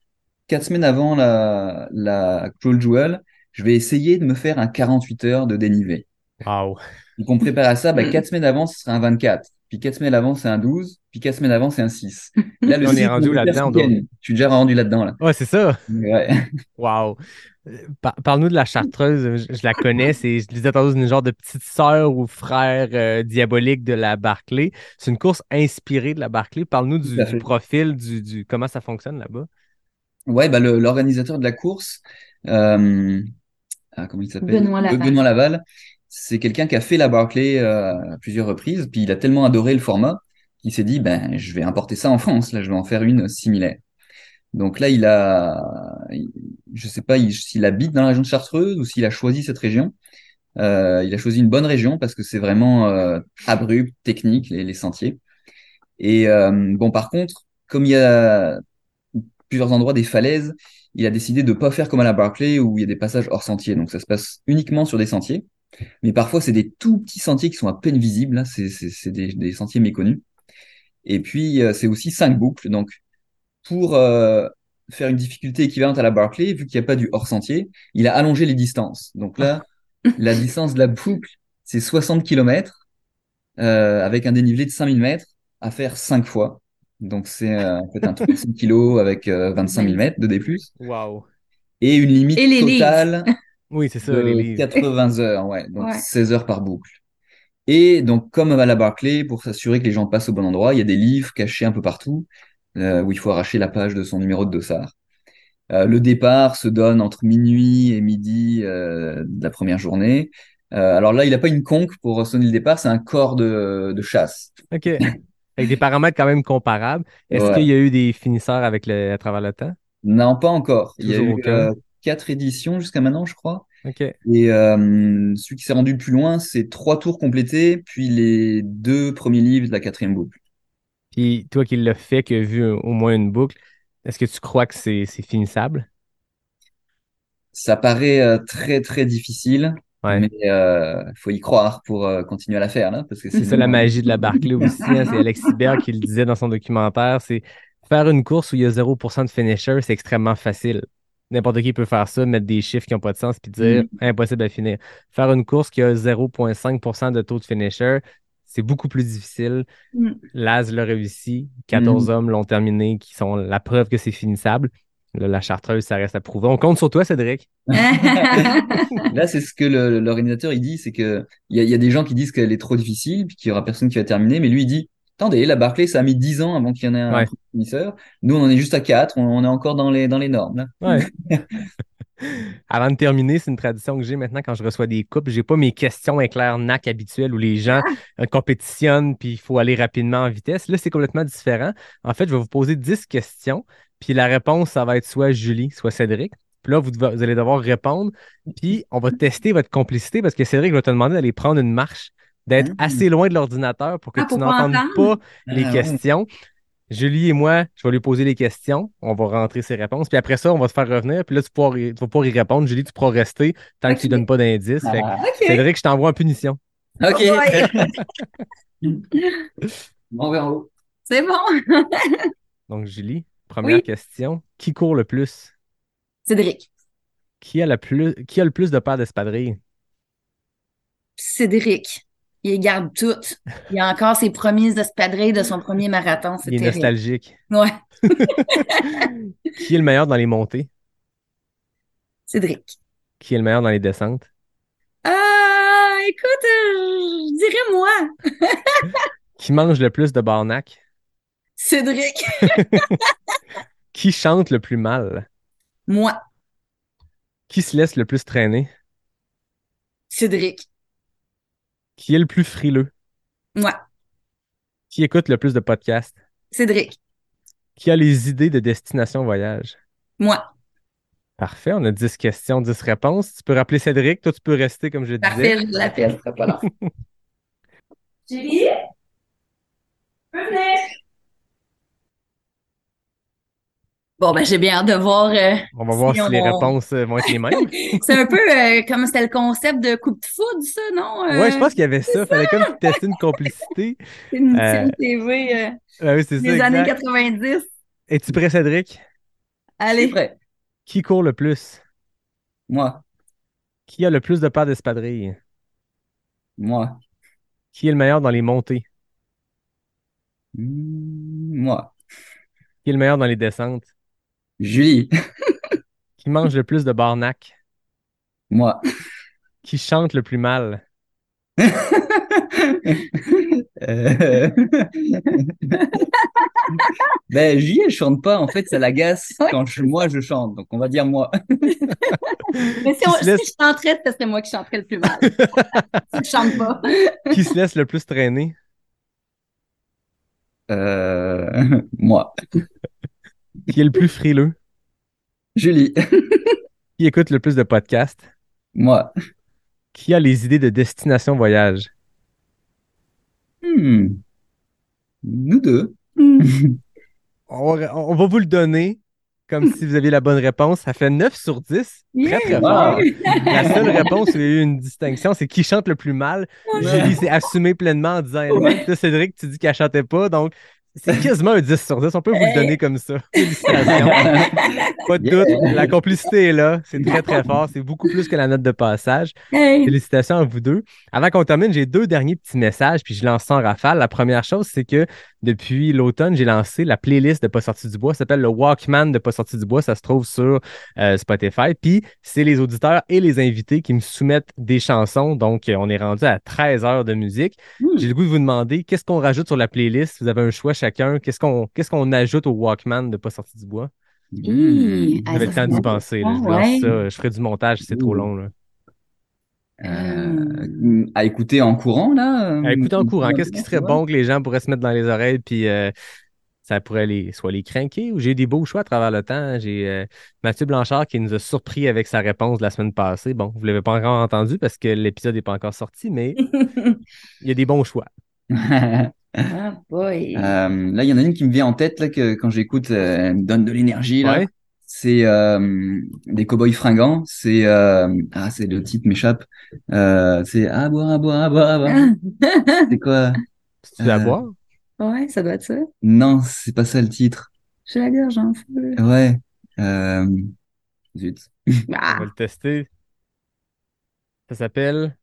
quatre semaines avant la, la Cruel Jewel, je vais essayer de me faire un 48 heures de dénivelé. Wow. Donc on prépare à ça, ben, quatre semaines avant, ce sera un 24. Puis quatre semaines avant, c'est un 12. Puis quatre semaines avant, c'est un 6. Là, le On est 6, rendu là-dedans. Je suis déjà rendu là-dedans, là. Ouais, c'est ça. Ouais. Wow. Par- Parle-nous de la chartreuse. Je, je la connais. C'est, je disais tantôt, c'est une genre de petite sœur ou frère euh, diabolique de la Barclay. C'est une course inspirée de la Barclay. Parle-nous du, profil, du, du comment ça fonctionne là-bas? Ouais, bah l'organisateur de la course, euh, ah, comment il s'appelle? Benoît Laval. Benoît Laval, c'est quelqu'un qui a fait la Barclay euh, à plusieurs reprises, puis il a tellement adoré le format qu'il s'est dit, ben, je vais importer ça en France, là, je vais en faire une similaire. Donc là, il a, je sais pas il- s'il habite dans la région de Chartreuse ou s'il a choisi cette région. Euh, il a choisi une bonne région parce que c'est vraiment euh, abrupt, technique, les, les sentiers. Et euh, bon, par contre, comme il y a plusieurs endroits des falaises, il a décidé de pas faire comme à la Barclay où il y a des passages hors sentier. Donc ça se passe uniquement sur des sentiers. Mais parfois, c'est des tout petits sentiers qui sont à peine visibles. Là, c'est des, des sentiers méconnus. Et puis, euh, c'est aussi cinq boucles. Donc, pour euh, faire une difficulté équivalente à la Barclay, vu qu'il n'y a pas du hors sentier, il a allongé les distances. Donc là, la distance de la boucle, c'est 60 km euh, avec un dénivelé de 5000 mètres à faire cinq fois. Donc, c'est euh, en fait un 300 kg avec euh, 25 000 mètres de D+. Wow. Et une limite Et totale Oui, c'est ça, de les livres. 80 heures, ouais. Donc, Ouais. 16 heures par boucle. Et donc, comme à la Barclay, pour s'assurer que les gens passent au bon endroit, il y a des livres cachés un peu partout euh, où il faut arracher la page de son numéro de dossard. Euh, le départ se donne entre minuit et midi euh, de la première journée. Euh, alors là, il n'a pas une conque pour sonner le départ, c'est un corps de, de chasse. OK. Avec des paramètres quand même comparables. Est-ce Ouais. qu'il y a eu des finisseurs avec le, à travers le temps? Non, pas encore. Il y a eu aucun? euh, quatre éditions jusqu'à maintenant, je crois. Et euh, celui qui s'est rendu le plus loin, c'est trois tours complétés, puis les deux premiers livres de la quatrième boucle. Puis toi qui l'as fait, qui as vu au moins une boucle, est-ce que tu crois que c'est finissable? Ça paraît euh, très très difficile, Ouais. mais euh, faut y croire pour euh, continuer à la faire là, parce que C'est ça la magie de la Barclay aussi. hein. C'est Alex Hibert qui le disait dans son documentaire. C'est faire une course où il y a 0% de finisher, c'est extrêmement facile. N'importe qui peut faire ça, mettre des chiffres qui n'ont pas de sens puis dire impossible à finir. Faire une course qui a 0,5% de taux de finisher, c'est beaucoup plus difficile. Mm. Laz l'a réussi. 14 Mm. hommes l'ont terminé qui sont la preuve que c'est finissable. Là, la chartreuse, ça reste à prouver. On compte sur toi, Cédric. Là, c'est ce que l'organisateur il dit, c'est que il y a, il y a des gens qui disent qu'elle est trop difficile, puis qu'il y aura personne qui va terminer, mais lui il dit, attendez, la Barclay, ça a mis 10 ans avant qu'il y en ait un Ouais. finisseur. Nous, on en est juste à 4, on, on est encore dans les dans les normes là. Ouais. Avant de terminer, c'est une tradition que j'ai maintenant quand je reçois des coupes. J'ai pas mes questions éclair NAC habituelles où les gens euh, compétitionnent puis il faut aller rapidement en vitesse. Là, c'est complètement différent. En fait, je vais vous poser 10 questions, puis la réponse, ça va être soit Julie, soit Cédric. Puis là, vous, devez- vous allez devoir répondre, puis on va tester votre complicité parce que Cédric va te demander d'aller prendre une marche, d'être Ah. assez loin de l'ordinateur pour que Ah, tu n'entendes pas les Ah, ouais. questions. Julie et moi, je vais lui poser les questions. On va rentrer ses réponses. Puis après ça, on va se faire revenir. Puis là, tu, pourras, tu vas pouvoir y répondre. Julie, tu pourras rester tant que tu ne donnes pas que, Ah, je t'envoie en punition. ok. Ouais. On verra en haut. C'est bon. Donc, Julie, première Oui. question. Qui court le plus? Cédric. Qui a, la plus, qui a le plus de paires d'espadrilles? Cédric. Il les garde toutes. Il a encore ses premiers espadrilles de son premier marathon. C'est Il est terrible. nostalgique. Ouais. Qui est le meilleur dans les montées? Cédric. Qui est le meilleur dans les descentes? Ah, écoute, euh, je dirais moi. Qui mange le plus de barnac? Cédric. Qui chante le plus mal? Moi. Qui se laisse le plus traîner? Cédric. Qui est le plus frileux? Moi. Qui écoute le plus de podcasts? Cédric. Qui a les idées de destination voyage? Moi. Parfait, on a 10 questions, 10 réponses. Tu peux rappeler Cédric, toi tu peux rester comme je disais. Parfait, je l'appelle. ce sera pas long. Julie? Revenez. Bon, ben, j'ai bien hâte de voir. euh, On va voir Si si les on- réponses euh, vont être les mêmes. c'est un peu euh, comme c'était le concept de coupe de foudre, ça, non? Euh, Ouais, je pense qu'il y avait ça. Fallait comme tester une complicité. C'est une Euh, série TV euh, Ah oui, c'est ça. des années exact. 90. Es-tu prêt, Cédric? Allez. Prêt. Qui court le plus? Moi, Qui a le plus de paires d'espadrilles? moi, Qui est le meilleur dans les montées? Hmm, moi, Qui est le meilleur dans les descentes? Julie, Qui mange le plus de barnac? moi. Qui chante le plus mal? Euh, ben, Julie, elle chante pas. En fait, ça l'agace Ouais. quand je- moi je chante. Donc, on va dire moi. Mais si, on- se laisse- je chanterais, ce serait moi qui chanterais le plus mal. si je chante pas. Qui se laisse le plus traîner? Euh, moi, Qui est le plus frileux? Julie, Qui écoute le plus de podcasts? moi. Qui a les idées de destination voyage? Hmm. Nous deux. On va, on va vous le donner comme si vous aviez la bonne réponse. Ça fait 9 sur 10. Très, très fort. Wow. La seule réponse où il y a eu une distinction, c'est qui chante le plus mal. Julie s'est assumée pleinement en disant Cédric, tu dis qu'elle chantait pas. Donc, c'est quasiment un 10 sur 10. On peut vous le donner comme ça. Félicitations. Pas de Yeah. doute. La complicité est là. C'est très, très fort. C'est beaucoup plus que la note de passage. Hey. Félicitations à vous deux. Avant qu'on termine, j'ai deux derniers petits messages, puis je lance ça en rafale. La première chose, c'est que depuis l'automne, j'ai lancé la playlist de Pas sorti du bois. Ça s'appelle le Walkman de Pas sorti du bois. Ça se trouve sur euh, Spotify. Puis, c'est les auditeurs et les invités qui me soumettent des chansons. Donc, on est rendu à 13 heures de musique. J'ai le goût de vous demander qu'est-ce qu'on rajoute sur la playlist? Vous avez un choix chacun. Qu'est-ce qu'on qu'est-ce qu'on ajoute au Walkman de Pas sorti du bois? Mmh. Vous avez le temps d'y penser. là. Je, Ouais. lance ça. je ferai du montage si c'est trop long. Là. Euh, à écouter en courant, là. euh, Euh, écoutez en courant, ouais, qu'est-ce qui serait bon que les gens pourraient se mettre dans les oreilles, puis euh, ça pourrait les, soit les craquer, ou j'ai eu des beaux choix à travers le temps. J'ai euh, Mathieu Blanchard qui nous a surpris avec sa réponse de la semaine passée. Bon, vous ne l'avez pas encore entendu parce que l'épisode n'est pas encore sorti, mais il y a des bons choix. Ah, boy. Euh, là, il y en a une qui me vient en tête là, que quand j'écoute, euh, elle me donne de l'énergie. là. Ouais. C'est euh, des cowboys fringants. C'est euh, ah, c'est le titre m'échappe. Euh, c'est à boire, à boire, à boire, à boire. C'est quoi? Tu à Euh, boire? ouais, ça doit être ça. Non, c'est pas ça le titre. J'ai la gorge en feu. Ouais. Euh... Zut. On Ah. va le tester. Ça s'appelle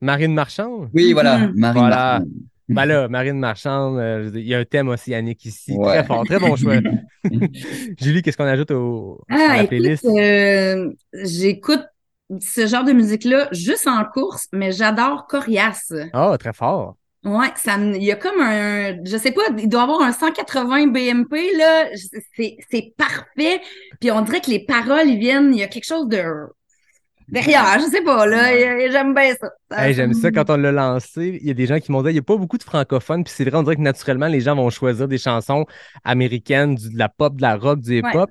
Marine Marchand. Oui, voilà. Mhm. Marine Voilà. Martin. Ben là, Marine Marchand, euh, il y a un thème aussi, Yannick, ici. Ouais. Très fort, très bon choix. Julie, qu'est-ce qu'on ajoute au, à Ah, la écoute, playlist? euh, j'écoute ce genre de musique-là juste en course, mais j'adore Corias. Ah, très fort. Ouais, ça, il y a comme un, je sais pas, il doit avoir un 180 BMP, là. C'est, c'est parfait. Puis on dirait que les paroles, ils viennent, il y a quelque chose de derrière, je sais pas, là. J'aime bien ça. Hey, J'aime ça quand on l'a lancé. Il y a des gens qui m'ont dit il n'y a pas beaucoup de francophones. Puis c'est vrai, on dirait que naturellement, les gens vont choisir des chansons américaines, du- de la pop, de la rock, du hip-hop.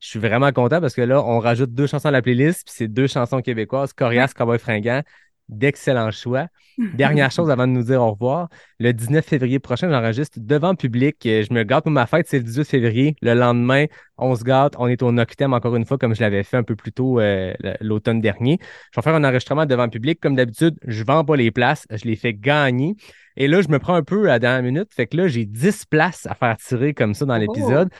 Je suis vraiment content parce que là, on rajoute deux chansons à la playlist. Puis c'est deux chansons québécoises Corias, Cowboy Fringant. D'excellents choix. Dernière chose avant de nous dire au revoir. Le 19 février prochain, j'enregistre devant public. Euh, Je me gâte pour ma fête, c'est le 18 février. Le lendemain, on se gâte. On est au Noctem encore une fois, comme je l'avais fait un peu plus tôt euh, l'automne dernier. Je vais faire un enregistrement devant public. Comme d'habitude, je vends pas les places. Je les fais gagner. Et là, je me prends un peu à la dernière minute. Fait que là, j'ai 10 places à faire tirer comme ça dans l'épisode.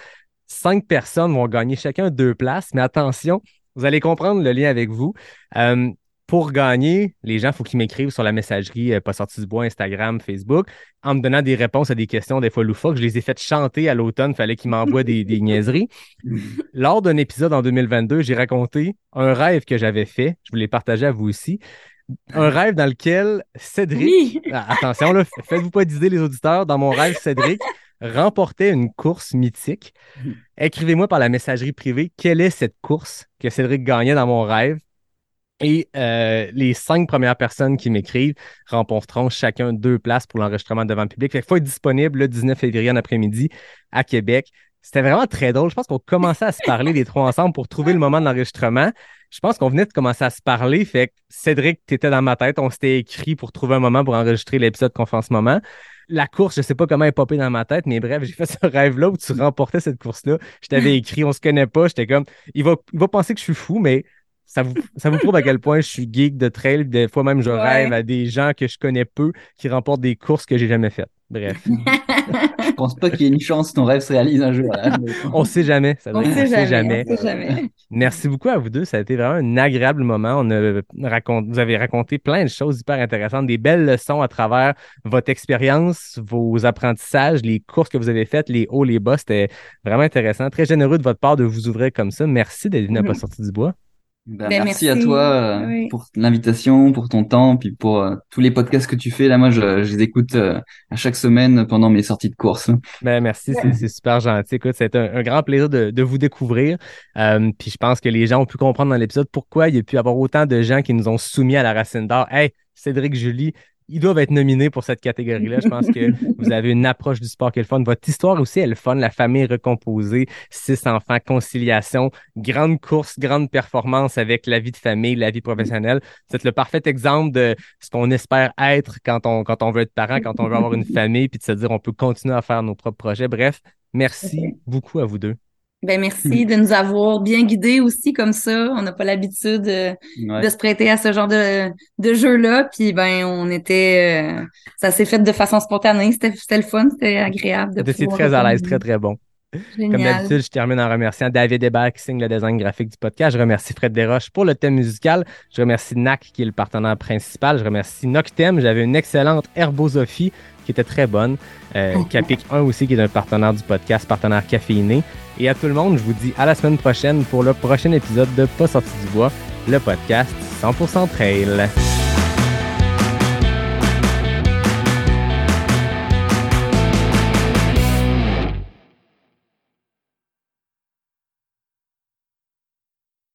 Cinq personnes vont gagner chacun deux places. Mais attention, vous allez comprendre le lien avec vous. Euh, pour gagner, les gens, il faut qu'ils m'écrivent sur la messagerie euh, Pas sorti du bois, Instagram, Facebook, en me donnant des réponses à des questions des fois loufoques. Je les ai faites chanter à l'automne, il fallait qu'ils m'envoient des, des niaiseries. Lors d'un épisode en 2022, j'ai raconté un rêve que j'avais fait. Je voulais partager à vous aussi. Un rêve dans lequel Cédric, Oui. Ah, attention, là, faites-vous pas d'idée, les auditeurs. Dans mon rêve, Cédric remportait une course mythique. Écrivez-moi par la messagerie privée quelle est cette course que Cédric gagnait dans mon rêve? Et euh, les cinq premières personnes qui m'écrivent remporteront chacun deux places pour l'enregistrement devant le public. Il faut être disponible le 19 février en après-midi à Québec. C'était vraiment très drôle. Je pense qu'on commençait à se parler les trois ensemble pour trouver le moment de l'enregistrement. Je pense qu'on venait de commencer à se parler. Fait que Cédric, tu étais dans ma tête. On s'était écrit pour trouver un moment pour enregistrer l'épisode qu'on fait en ce moment. La course, je sais pas comment elle est popée dans ma tête, mais bref, j'ai fait ce rêve-là où tu remportais cette course-là. Je t'avais écrit, on se connaît pas. J'étais comme, il va, il va penser que je suis fou, mais ça vous, ça vous prouve à quel point je suis geek de trail. Des fois même, je Ouais. rêve à des gens que je connais peu qui remportent des courses que j'ai jamais faites. Bref, Je pense pas qu'il y ait une chance que ton rêve se réalise un jour. là. on sait jamais. Ça On sait jamais. On sait jamais. Merci beaucoup à vous deux. Ça a été vraiment un agréable moment. On a racont- vous avez raconté plein de choses hyper intéressantes, des belles leçons à travers votre expérience, vos apprentissages, les courses que vous avez faites, les hauts, les bas. C'était vraiment intéressant. Très généreux de votre part de vous ouvrir comme ça. Merci d'être venu à Mhm. Pas sorti du bois. Ben, Ben, merci, merci. à toi euh, Oui. pour l'invitation, pour ton temps, puis pour euh, tous les podcasts que tu fais. Là, moi, je, je les écoute euh, à chaque semaine pendant mes sorties de course. Ben, merci, c'est- c'est super gentil. Écoute, c'est un, un grand plaisir de, de vous découvrir. Euh, puis je pense que les gens ont pu comprendre dans l'épisode pourquoi il y a pu avoir autant de gens qui nous ont soumis à la racine d'or. Hey, Cédric, Julie, ils doivent être nominés pour cette catégorie-là. Je pense que vous avez une approche du sport qui est le fun. Votre histoire aussi est le fun. La famille recomposée, six enfants, conciliation, grande course, grande performance avec la vie de famille, la vie professionnelle. Vous êtes le parfait exemple de ce qu'on espère être quand on, quand on veut être parent, quand on veut avoir une famille, puis de se dire on peut continuer à faire nos propres projets. Bref, merci beaucoup à vous deux. Ben merci de nous avoir bien guidés aussi comme ça. On n'a pas l'habitude euh, Ouais. de se prêter à ce genre de, de jeu-là. Puis ben on était euh, ça s'est fait de façon spontanée. C'était le fun, c'était agréable de pouvoir très à l'aise, très, très bon. Comme d'habitude, je termine en remerciant David Hébert qui signe le design graphique du podcast. Je remercie Fred Desroches pour le thème musical. Je remercie NAC qui est le partenaire principal. Je remercie Noctem. J'avais une excellente herbosophie qui était très bonne. Euh, Capic 1 aussi qui est un partenaire du podcast, partenaire caféiné. Et à tout le monde, je vous dis à la semaine prochaine pour le prochain épisode de Pas sorti du bois, le podcast 100% trail.